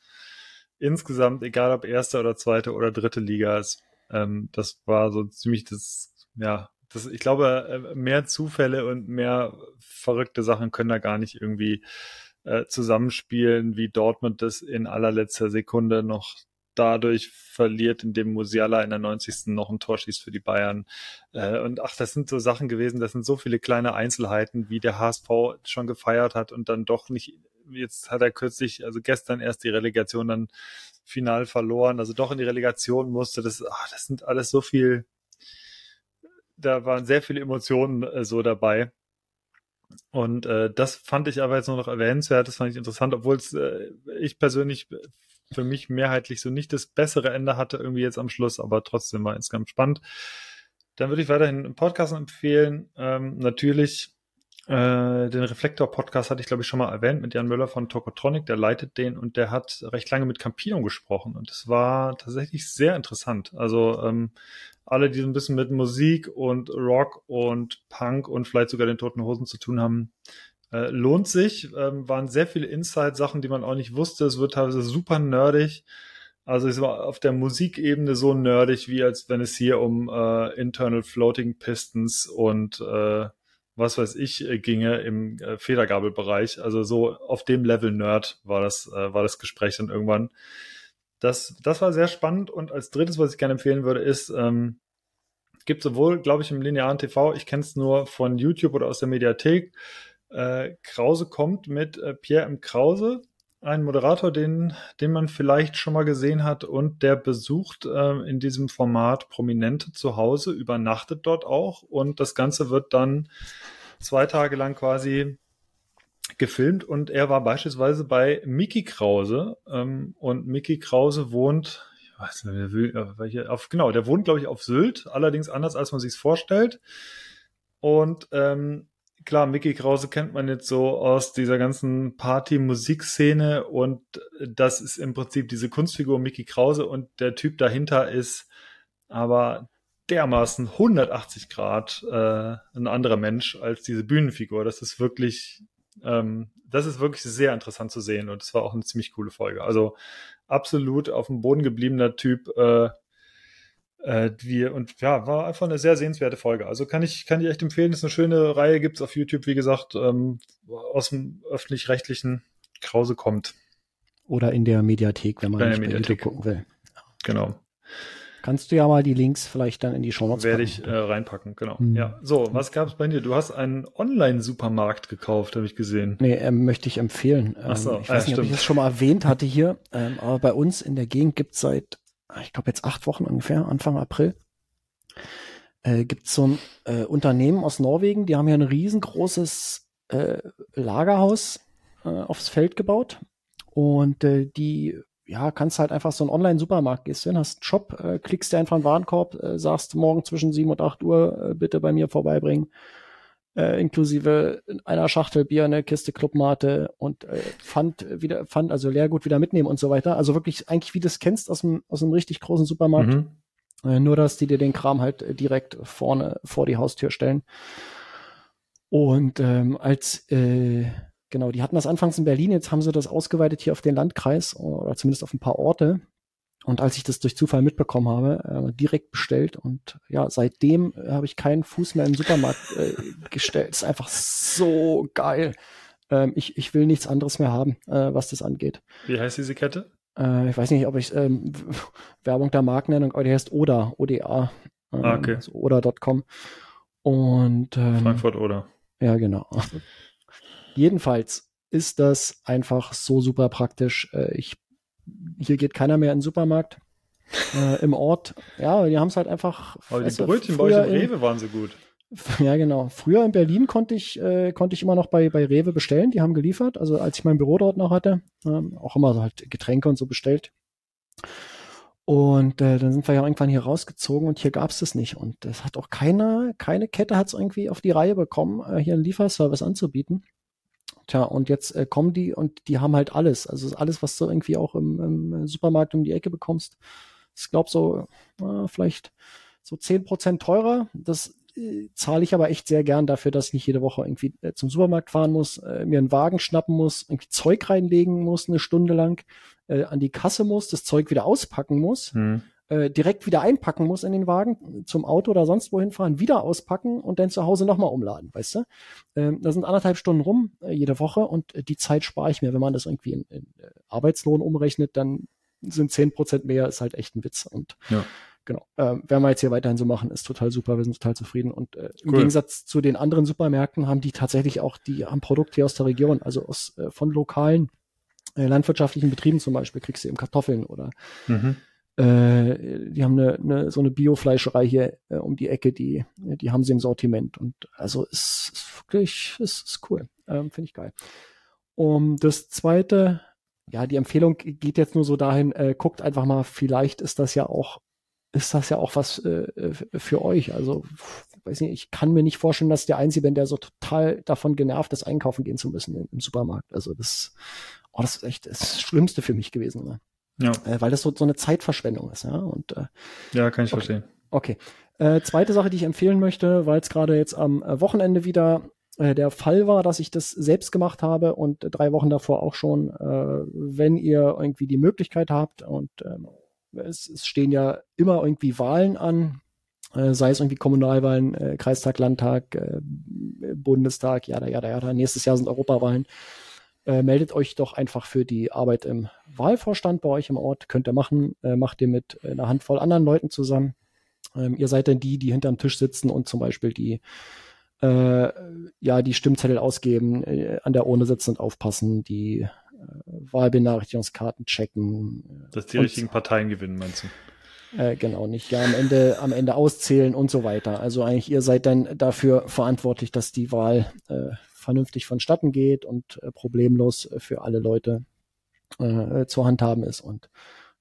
insgesamt, egal ob erste oder zweite oder dritte Liga. Es, ähm, das war so ziemlich das, ja, das, ich glaube, äh, mehr Zufälle und mehr verrückte Sachen können da gar nicht irgendwie äh, zusammenspielen, wie Dortmund das in allerletzter Sekunde noch dadurch verliert, indem Musiala in der 90. noch ein Tor schießt für die Bayern. Äh, und ach, das sind so Sachen gewesen, das sind so viele kleine Einzelheiten, wie der HSV schon gefeiert hat und dann doch nicht, jetzt hat er kürzlich, also gestern erst die Relegation dann final verloren, also doch in die Relegation musste. Das, ach, das sind alles so viel da waren sehr viele Emotionen äh, so dabei. Und äh, das fand ich aber jetzt nur noch erwähnenswert, das fand ich interessant, obwohl es äh, ich persönlich für mich mehrheitlich so nicht das bessere Ende hatte, irgendwie jetzt am Schluss, aber trotzdem war insgesamt spannend. Dann würde ich weiterhin einen Podcast empfehlen. Ähm, natürlich äh, den Reflektor-Podcast hatte ich, glaube ich, schon mal erwähnt mit Jan Müller von Tokotronic, der leitet den und der hat recht lange mit Campino gesprochen und es war tatsächlich sehr interessant. Also ähm, alle, die so ein bisschen mit Musik und Rock und Punk und vielleicht sogar den Toten Hosen zu tun haben, äh, lohnt sich. Ähm, waren sehr viele Inside-Sachen, die man auch nicht wusste. Es wird teilweise super nerdig. Also es war auf der Musikebene so nerdig, wie als wenn es hier um äh, Internal Floating Pistons und äh, was weiß ich, äh, ginge im äh, Federgabelbereich. Also so auf dem Level Nerd war das, äh, war das Gespräch dann irgendwann. Das, das war sehr spannend und als drittes, was ich gerne empfehlen würde, ist, ähm, gibt sowohl, glaube ich, im linearen TV, ich kenne es nur von YouTube oder aus der Mediathek, äh, Krause kommt mit äh, Pierre M. Krause, ein Moderator, den, den man vielleicht schon mal gesehen hat und der besucht äh, in diesem Format Prominente zu Hause, übernachtet dort auch und das Ganze wird dann zwei Tage lang quasi gefilmt und er war beispielsweise bei Mickey Krause ähm, und Mickey Krause wohnt, ich weiß nicht, welche, auf, genau, der wohnt glaube ich auf Sylt, allerdings anders als man sich vorstellt und ähm, klar, Mickey Krause kennt man jetzt so aus dieser ganzen Party-Musikszene und das ist im Prinzip diese Kunstfigur Mickey Krause und der Typ dahinter ist aber dermaßen 180 Grad äh, ein anderer Mensch als diese Bühnenfigur. Das ist wirklich, ähm, das ist wirklich sehr interessant zu sehen und es war auch eine ziemlich coole Folge. Also absolut auf dem Boden gebliebener Typ, äh, äh, wir, und ja, war einfach eine sehr sehenswerte Folge. Also kann ich, kann ich echt empfehlen. Das ist eine schöne Reihe, gibt's auf YouTube, wie gesagt, ähm, aus dem öffentlich-rechtlichen Krause kommt. Oder in der Mediathek, wenn man in der Mediathek gucken will. Genau. Kannst du ja mal die Links vielleicht dann in die Show Notes Werde ich äh, reinpacken, genau. Mhm. Ja. So, was gab's bei dir? Du hast einen Online-Supermarkt gekauft, habe ich gesehen. Nee, ähm, möchte ich empfehlen. Ach so, ähm, ich weiß äh, nicht, stimmt. ob ich es schon mal erwähnt hatte hier, ähm, aber bei uns in der Gegend gibt's seit ich glaube jetzt acht Wochen ungefähr, Anfang April, äh, gibt es so ein äh, Unternehmen aus Norwegen, die haben hier ein riesengroßes äh, Lagerhaus äh, aufs Feld gebaut. Und äh, die ja, kannst halt einfach so einen Online-Supermarkt gehst hin, hast einen Shop, äh, klickst dir einfach einen Warenkorb, äh, sagst morgen zwischen sieben und acht Uhr äh, bitte bei mir vorbeibringen äh, inklusive einer Schachtel Bier, eine Kiste Clubmate und äh, Pfand wieder, Pfand, also Leergut wieder mitnehmen und so weiter. Also wirklich eigentlich, wie du es kennst aus einem, aus einem richtig großen Supermarkt. Mhm. Äh, nur, dass die dir den Kram halt äh, direkt vorne vor die Haustür stellen. Und ähm, als äh, Genau, die hatten das anfangs in Berlin, jetzt haben sie das ausgeweitet hier auf den Landkreis oder zumindest auf ein paar Orte. Und als ich das durch Zufall mitbekommen habe, äh, direkt bestellt und ja, seitdem äh, habe ich keinen Fuß mehr im Supermarkt äh, gestellt. Ist einfach so geil. Ähm, ich, ich will nichts anderes mehr haben, äh, was das angeht. Wie heißt diese Kette? Äh, ich weiß nicht, ob ich ähm, Werbung der Markennennung, aber die heißt Oda, ODA. Ähm, ah, okay. Also Oda.com. Und ähm, Frankfurt Oder. Ja, genau. Jedenfalls ist das einfach so super praktisch. Äh, ich hier geht keiner mehr in den Supermarkt äh, im Ort. Ja, die haben es halt einfach. Aber die Brötchen bei euch im Rewe waren so gut. Ja, genau. Früher in Berlin konnte ich, äh, konnte ich immer noch bei, bei Rewe bestellen. Die haben geliefert. Also als ich mein Büro dort noch hatte, ähm, auch immer so halt Getränke und so bestellt. Und äh, dann sind wir ja irgendwann hier rausgezogen und hier gab's das nicht. Und das hat auch keine, keine Kette hat es irgendwie auf die Reihe bekommen, äh, hier einen Lieferservice anzubieten. Tja, und jetzt äh, kommen die und die haben halt alles. Also alles, was du irgendwie auch im, im Supermarkt um die Ecke bekommst. Ich glaube so, äh, vielleicht so zehn Prozent teurer. Das äh, zahle ich aber echt sehr gern dafür, dass ich nicht jede Woche irgendwie äh, zum Supermarkt fahren muss, äh, mir einen Wagen schnappen muss, irgendwie Zeug reinlegen muss, eine Stunde lang, äh, an die Kasse muss, das Zeug wieder auspacken muss. Hm äh, direkt wieder einpacken muss in den Wagen, zum Auto oder sonst wohin fahren, wieder auspacken und dann zu Hause nochmal umladen, weißt du? Ähm, da sind anderthalb Stunden rum äh, jede Woche und äh, die Zeit spare ich mir. Wenn man das irgendwie in, in äh, Arbeitslohn umrechnet, dann sind zehn Prozent mehr, ist halt echt ein Witz. Und ja. genau, ähm, werden wir jetzt hier weiterhin so machen, ist total super, wir sind total zufrieden. Und äh, im cool. Gegensatz zu den anderen Supermärkten haben die tatsächlich auch, die haben Produkte hier aus der Region, also aus äh, von lokalen äh, landwirtschaftlichen Betrieben zum Beispiel, kriegst du eben Kartoffeln oder mhm äh, die haben eine, eine, so eine Biofleischerei hier äh, um die Ecke, die, die haben sie im Sortiment. Und also ist, ist wirklich, ist, ist cool. Ähm, Finde ich geil. Um das zweite, ja, die Empfehlung geht jetzt nur so dahin, äh, guckt einfach mal, vielleicht ist das ja auch, ist das ja auch was äh, für euch. Also, weiß nicht, ich kann mir nicht vorstellen, dass der Einzige bin, der so total davon genervt ist, einkaufen gehen zu müssen im, im Supermarkt. Also das, oh, das ist echt das Schlimmste für mich gewesen. Ne? Ja. Äh, weil das so, so eine Zeitverschwendung ist, ja. Und, äh, ja, kann ich okay. verstehen. Okay. Äh, zweite Sache, die ich empfehlen möchte, weil es gerade jetzt am äh, Wochenende wieder äh, der Fall war, dass ich das selbst gemacht habe und drei Wochen davor auch schon, äh, wenn ihr irgendwie die Möglichkeit habt und äh, es, es stehen ja immer irgendwie Wahlen an, äh, sei es irgendwie Kommunalwahlen, äh, Kreistag, Landtag, äh, Bundestag, ja, ja, ja, nächstes Jahr sind Europawahlen äh, meldet euch doch einfach für die Arbeit im Wahlvorstand bei euch im Ort. Könnt ihr machen, äh, macht ihr mit einer Handvoll anderen Leuten zusammen. Ähm, ihr seid dann die, die hinterm Tisch sitzen und zum Beispiel die äh, ja die Stimmzettel ausgeben, äh, an der Urne sitzen und aufpassen, die äh, Wahlbenachrichtigungskarten checken. Dass die richtigen Parteien gewinnen, meinst du? Äh, genau, nicht ja am Ende, am Ende auszählen und so weiter. Also eigentlich ihr seid dann dafür verantwortlich, dass die Wahl äh, vernünftig vonstatten geht und äh, problemlos für alle Leute äh, zu handhaben ist. Und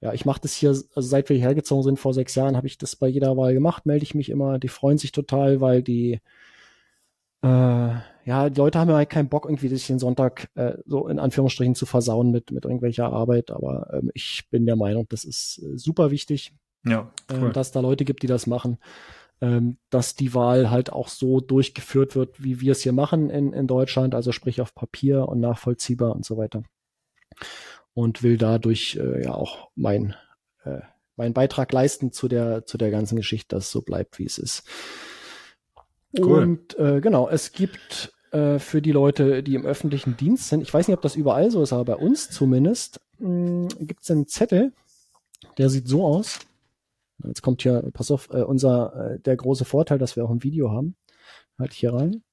ja, ich mache das hier, also seit wir hierher gezogen sind vor sechs Jahren, habe ich das bei jeder Wahl gemacht, melde ich mich immer. Die freuen sich total, weil die äh, ja, die Leute haben ja halt keinen Bock, irgendwie sich den Sonntag äh, so in Anführungsstrichen zu versauen mit, mit irgendwelcher Arbeit. Aber ähm, ich bin der Meinung, das ist äh, super wichtig, ja, cool. äh, dass da Leute gibt, die das machen ähm, dass die Wahl halt auch so durchgeführt wird, wie wir es hier machen in, in Deutschland, also sprich auf Papier und nachvollziehbar und so weiter. Und will dadurch äh, ja auch mein, äh, meinen Beitrag leisten zu der, zu der ganzen Geschichte, dass es so bleibt, wie es ist. Cool. Und äh, genau, es gibt äh, für die Leute, die im öffentlichen Dienst sind, ich weiß nicht, ob das überall so ist, aber bei uns zumindest, gibt es einen Zettel, der sieht so aus. Jetzt kommt hier, pass auf, äh, unser, äh, der große Vorteil, dass wir auch ein Video haben. Halt hier rein.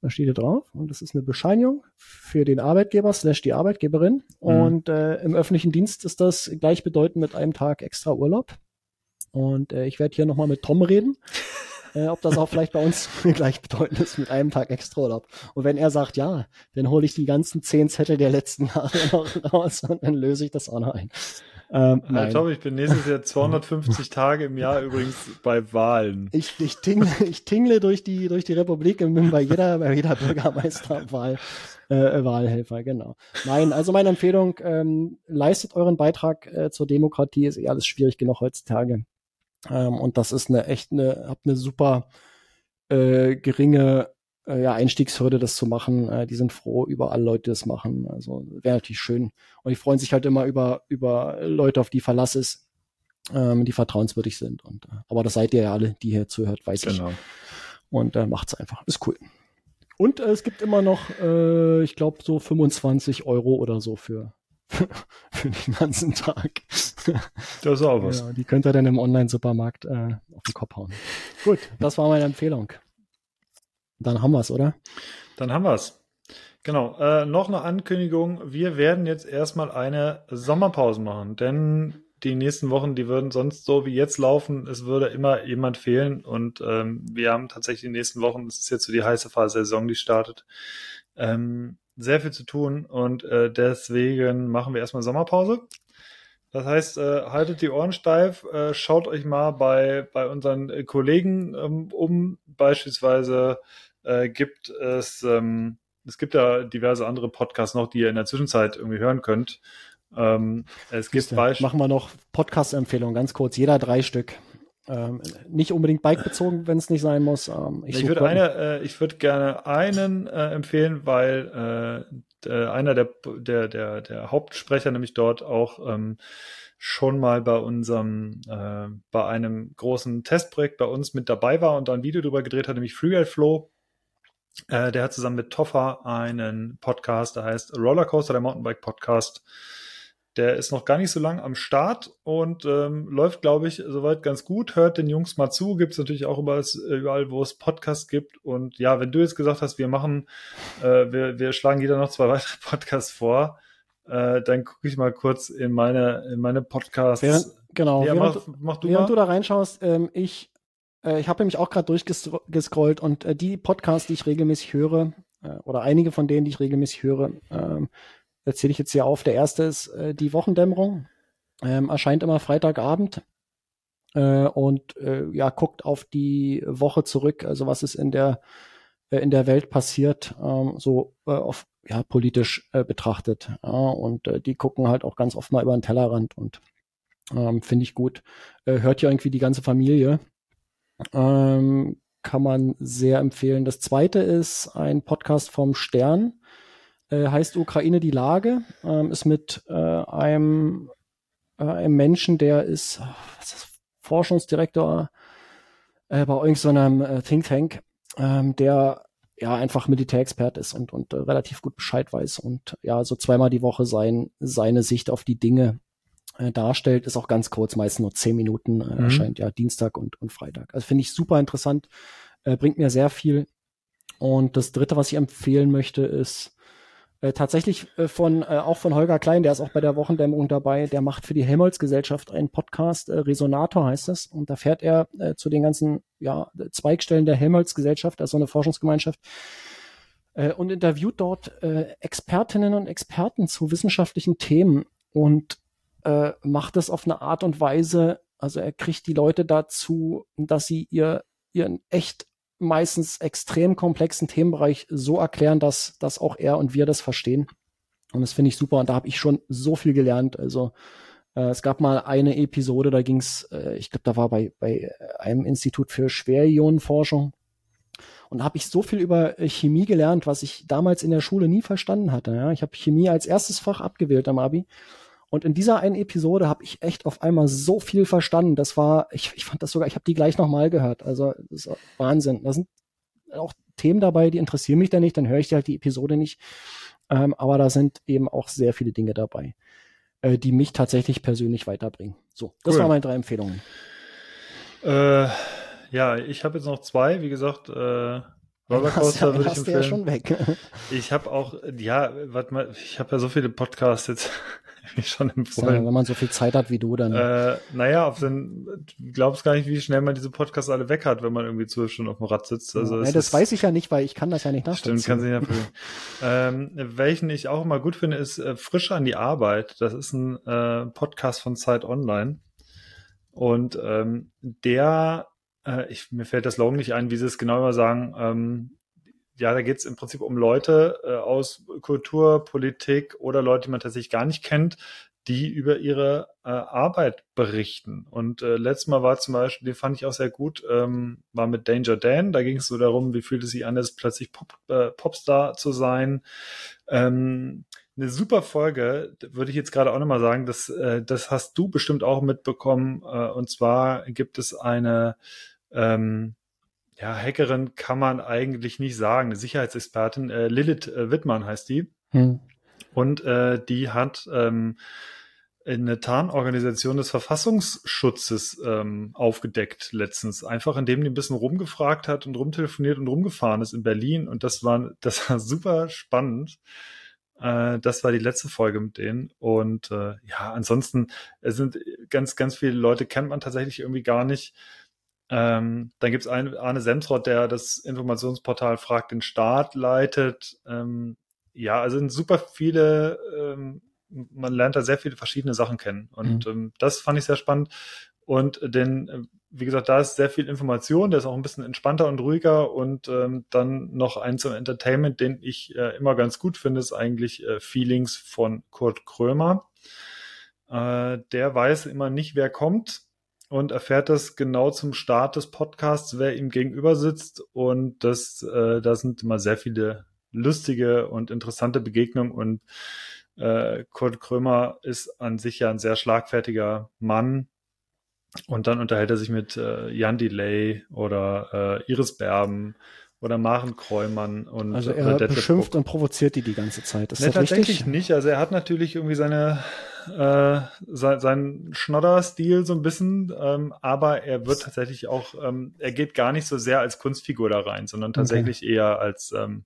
Da steht hier drauf. Und das ist eine Bescheinigung für den Arbeitgeber slash die Arbeitgeberin. Mhm. Und äh, im öffentlichen Dienst ist das gleichbedeutend mit einem Tag extra Urlaub. Und äh, ich werde hier nochmal mit Tom reden. äh, ob das auch vielleicht bei uns gleichbedeutend ist mit einem Tag extra Urlaub. Und wenn er sagt ja, dann hole ich die ganzen zehn Zettel der letzten Jahre noch raus und dann löse ich das auch noch ein. Ähm, nein. Tom, ich bin nächstes Jahr 250 Tage im Jahr übrigens bei Wahlen. Ich, ich, tingle, ich tingle durch die, durch die Republik und bin bei jeder, bei jeder Bürgermeisterwahl äh, Wahlhelfer, genau. Nein, also meine Empfehlung, ähm, leistet euren Beitrag äh, zur Demokratie, ist eh alles schwierig genug heutzutage. Ähm, und das ist eine echt eine, habt eine super äh, geringe äh, ja, Einstiegshürde, das zu machen. Äh, die sind froh über alle Leute, das machen. Also wäre natürlich schön. Und die freuen sich halt immer über, über Leute, auf die Verlass ist, ähm, die vertrauenswürdig sind. Und, äh, aber das seid ihr ja alle, die hier zuhört, weiß genau. ich. Und äh, macht's einfach. Ist cool. Und äh, es gibt immer noch, äh, ich glaube, so 25 Euro oder so für, für den ganzen Tag. Das ist auch was. Ja, die könnt ihr dann im Online-Supermarkt äh, auf den Kopf hauen. Gut, das war meine Empfehlung. Dann haben wir's, oder? Dann haben wir's. Genau. Äh, noch eine Ankündigung. Wir werden jetzt erstmal eine Sommerpause machen, denn die nächsten Wochen, die würden sonst so wie jetzt laufen. Es würde immer jemand fehlen und ähm, wir haben tatsächlich die nächsten Wochen, das ist jetzt so die heiße Phase der Saison, die startet, ähm, sehr viel zu tun und äh, deswegen machen wir erstmal Sommerpause. Das heißt, äh, haltet die Ohren steif, äh, schaut euch mal bei, bei unseren äh, Kollegen ähm, um. Beispielsweise äh, gibt es, ähm, es gibt ja diverse andere Podcasts noch, die ihr in der Zwischenzeit irgendwie hören könnt. Ähm, es gibt Beispiele. Machen wir noch Podcast-Empfehlungen, ganz kurz, jeder drei Stück. Ähm, nicht unbedingt bike-bezogen, wenn es nicht sein muss. Ähm, ich, ich würde eine, äh, ich würde gerne einen äh, empfehlen, weil äh, einer der, der, der, der Hauptsprecher nämlich dort auch ähm, schon mal bei unserem, äh, bei einem großen Testprojekt bei uns mit dabei war und da ein Video drüber gedreht hat, nämlich Freeride Flow. Äh, der hat zusammen mit Toffer einen Podcast, der heißt Rollercoaster, der Mountainbike Podcast. Der ist noch gar nicht so lang am Start und ähm, läuft, glaube ich, soweit ganz gut. Hört den Jungs mal zu. Gibt es natürlich auch überall, überall, wo es Podcasts gibt. Und ja, wenn du jetzt gesagt hast, wir machen, äh, wir, wir schlagen jeder noch zwei weitere Podcasts vor, äh, dann gucke ich mal kurz in meine, in meine Podcasts. Während, genau, ja, während, mach, mach du, während du da reinschaust, ähm, ich, äh, ich habe nämlich auch gerade durchgescrollt und äh, die Podcasts, die ich regelmäßig höre, äh, oder einige von denen, die ich regelmäßig höre, ähm, erzähle ich jetzt hier auf. Der erste ist äh, die Wochendämmerung. Ähm, erscheint immer Freitagabend äh, und äh, ja, guckt auf die Woche zurück, also was ist in der in der Welt passiert, ähm, so auf ja politisch äh, betrachtet. Ja, und äh, die gucken halt auch ganz oft mal über den Tellerrand und ähm, finde ich gut. Äh, hört ja irgendwie die ganze Familie. Ähm, kann man sehr empfehlen. Das zweite ist ein Podcast vom Stern äh, heißt Ukraine die Lage, ähm, ist mit äh, einem, äh, einem Menschen, der ist, was ist Forschungsdirektor äh, bei irgendeinem äh, Think Tank, ähm, der ja einfach Militärexpert ist und, und äh, relativ gut Bescheid weiß und ja so zweimal die Woche sein, seine Sicht auf die Dinge äh, darstellt, ist auch ganz kurz, meist nur zehn Minuten, äh, mhm. erscheint ja Dienstag und, und Freitag. Also finde ich super interessant, äh, bringt mir sehr viel. Und das dritte, was ich empfehlen möchte, ist äh, tatsächlich äh, von äh, auch von Holger Klein, der ist auch bei der Wochendämmerung dabei, der macht für die Helmholtz-Gesellschaft einen Podcast, äh, Resonator heißt es, und da fährt er äh, zu den ganzen ja, Zweigstellen der Helmholtz-Gesellschaft, also eine Forschungsgemeinschaft, äh, und interviewt dort äh, Expertinnen und Experten zu wissenschaftlichen Themen und äh, macht das auf eine Art und Weise, also er kriegt die Leute dazu, dass sie ihr ihren echt meistens extrem komplexen Themenbereich so erklären, dass, dass auch er und wir das verstehen. Und das finde ich super. Und da habe ich schon so viel gelernt. Also äh, es gab mal eine Episode, da ging es, äh, ich glaube, da war bei, bei einem Institut für Schwerionenforschung. Und da habe ich so viel über äh, Chemie gelernt, was ich damals in der Schule nie verstanden hatte. Ja? Ich habe Chemie als erstes Fach abgewählt am Abi. Und in dieser einen Episode habe ich echt auf einmal so viel verstanden. Das war, ich, ich fand das sogar, ich habe die gleich nochmal gehört. Also das ist Wahnsinn. Da sind auch Themen dabei, die interessieren mich dann nicht, dann höre ich halt die Episode nicht. Ähm, aber da sind eben auch sehr viele Dinge dabei, äh, die mich tatsächlich persönlich weiterbringen. So, das cool. waren meine drei Empfehlungen. Äh, ja, ich habe jetzt noch zwei. Wie gesagt, äh, Rollercoaster ja, würde ich empfehlen. Ja schon weg. ich habe auch, ja, warte mal, ich habe ja so viele Podcasts jetzt schon empfohlen. Ja, wenn man so viel Zeit hat wie du, dann. Äh, naja, auf den, du glaubst gar nicht, wie schnell man diese Podcasts alle weg hat, wenn man irgendwie zwölf Stunden auf dem Rad sitzt. Also ja, das ist, weiß ich ja nicht, weil ich kann das ja nicht nachvollziehen. Stimmt, kann sich ja ähm, Welchen ich auch immer gut finde, ist äh, Frisch an die Arbeit. Das ist ein äh, Podcast von Zeit Online. Und ähm, der, äh, ich, mir fällt das Logo nicht ein, wie sie es genau immer sagen, ähm, ja, da geht es im Prinzip um Leute äh, aus Kultur, Politik oder Leute, die man tatsächlich gar nicht kennt, die über ihre äh, Arbeit berichten. Und äh, letztes Mal war zum Beispiel, den fand ich auch sehr gut, ähm, war mit Danger Dan. Da ging es so darum, wie fühlt es sich an, jetzt plötzlich Pop, äh, Popstar zu sein. Ähm, eine super Folge, würde ich jetzt gerade auch nochmal sagen, das, äh, das hast du bestimmt auch mitbekommen. Äh, und zwar gibt es eine ähm, ja, Hackerin kann man eigentlich nicht sagen, eine Sicherheitsexpertin, äh, Lilith äh, Wittmann heißt die. Hm. Und äh, die hat ähm, eine Tarnorganisation des Verfassungsschutzes ähm, aufgedeckt letztens. Einfach indem die ein bisschen rumgefragt hat und rumtelefoniert und rumgefahren ist in Berlin. Und das war, das war super spannend. Äh, das war die letzte Folge mit denen. Und äh, ja, ansonsten es sind ganz, ganz viele Leute kennt man tatsächlich irgendwie gar nicht. Ähm, dann gibt es Arne Semsrott, der das Informationsportal Fragt den Staat leitet. Ähm, ja, also sind super viele, ähm, man lernt da sehr viele verschiedene Sachen kennen. Und mhm. ähm, das fand ich sehr spannend. Und denn, äh, wie gesagt, da ist sehr viel Information, der ist auch ein bisschen entspannter und ruhiger. Und ähm, dann noch ein zum Entertainment, den ich äh, immer ganz gut finde, ist eigentlich äh, Feelings von Kurt Krömer. Äh, der weiß immer nicht, wer kommt und erfährt das genau zum Start des Podcasts, wer ihm gegenüber sitzt. Und das, äh, da sind immer sehr viele lustige und interessante Begegnung und äh, Kurt Krömer ist an sich ja ein sehr schlagfertiger Mann. Und dann unterhält er sich mit äh, Jan Delay oder äh, Iris Berben oder Maren Kräumann und also er beschimpft und provoziert die die ganze Zeit. Ist nee, das tatsächlich richtig? nicht. Also er hat natürlich irgendwie seine äh, sein, seinen Schnodder-Stil so ein bisschen, ähm, aber er wird tatsächlich auch, ähm, er geht gar nicht so sehr als Kunstfigur da rein, sondern tatsächlich okay. eher als ähm,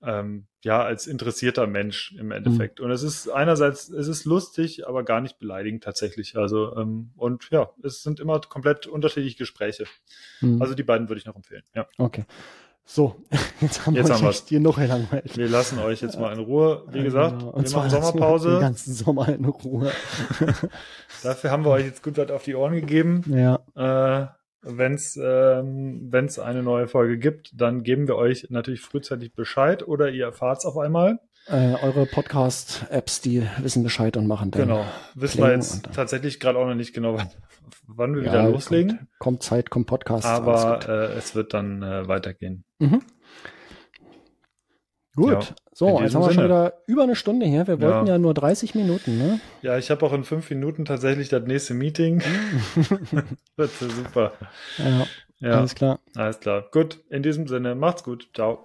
ähm, ja, als interessierter Mensch im Endeffekt. Mhm. Und es ist einerseits, es ist lustig, aber gar nicht beleidigend tatsächlich. Also, ähm, und ja, es sind immer komplett unterschiedliche Gespräche. Mhm. Also die beiden würde ich noch empfehlen. Ja. Okay. So, jetzt haben jetzt wir euch hier noch langweilig. Wir lassen euch jetzt mal in Ruhe. Wie gesagt, genau. wir machen Sommerpause. Den ganzen Sommer in Ruhe. Dafür haben wir euch jetzt gut was auf die Ohren gegeben. Ja. Äh, wenn es ähm, wenn's eine neue Folge gibt, dann geben wir euch natürlich frühzeitig Bescheid oder ihr erfahrt es auf einmal. Äh, eure Podcast-Apps, die wissen Bescheid und machen dann. Genau. Wissen wir jetzt tatsächlich gerade auch noch nicht genau, wann, wann wir ja, wieder loslegen. Kommt, kommt, Zeit, kommt Podcast. Aber äh, es wird dann äh, weitergehen. Mhm. Gut, ja, so, jetzt haben wir Sinne. schon wieder über eine Stunde hier. Wir wollten ja, ja nur 30 Minuten, ne? Ja, ich habe auch in fünf Minuten tatsächlich das nächste Meeting. Wird so super. Ja, ja, alles klar. Alles klar. Gut, in diesem Sinne, macht's gut. Ciao.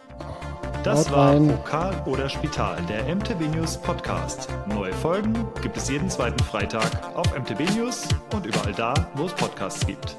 Das Haut war rein. Vokal oder Spital, der MTB News Podcast. Neue Folgen gibt es jeden zweiten Freitag auf MTB News und überall da, wo es Podcasts gibt.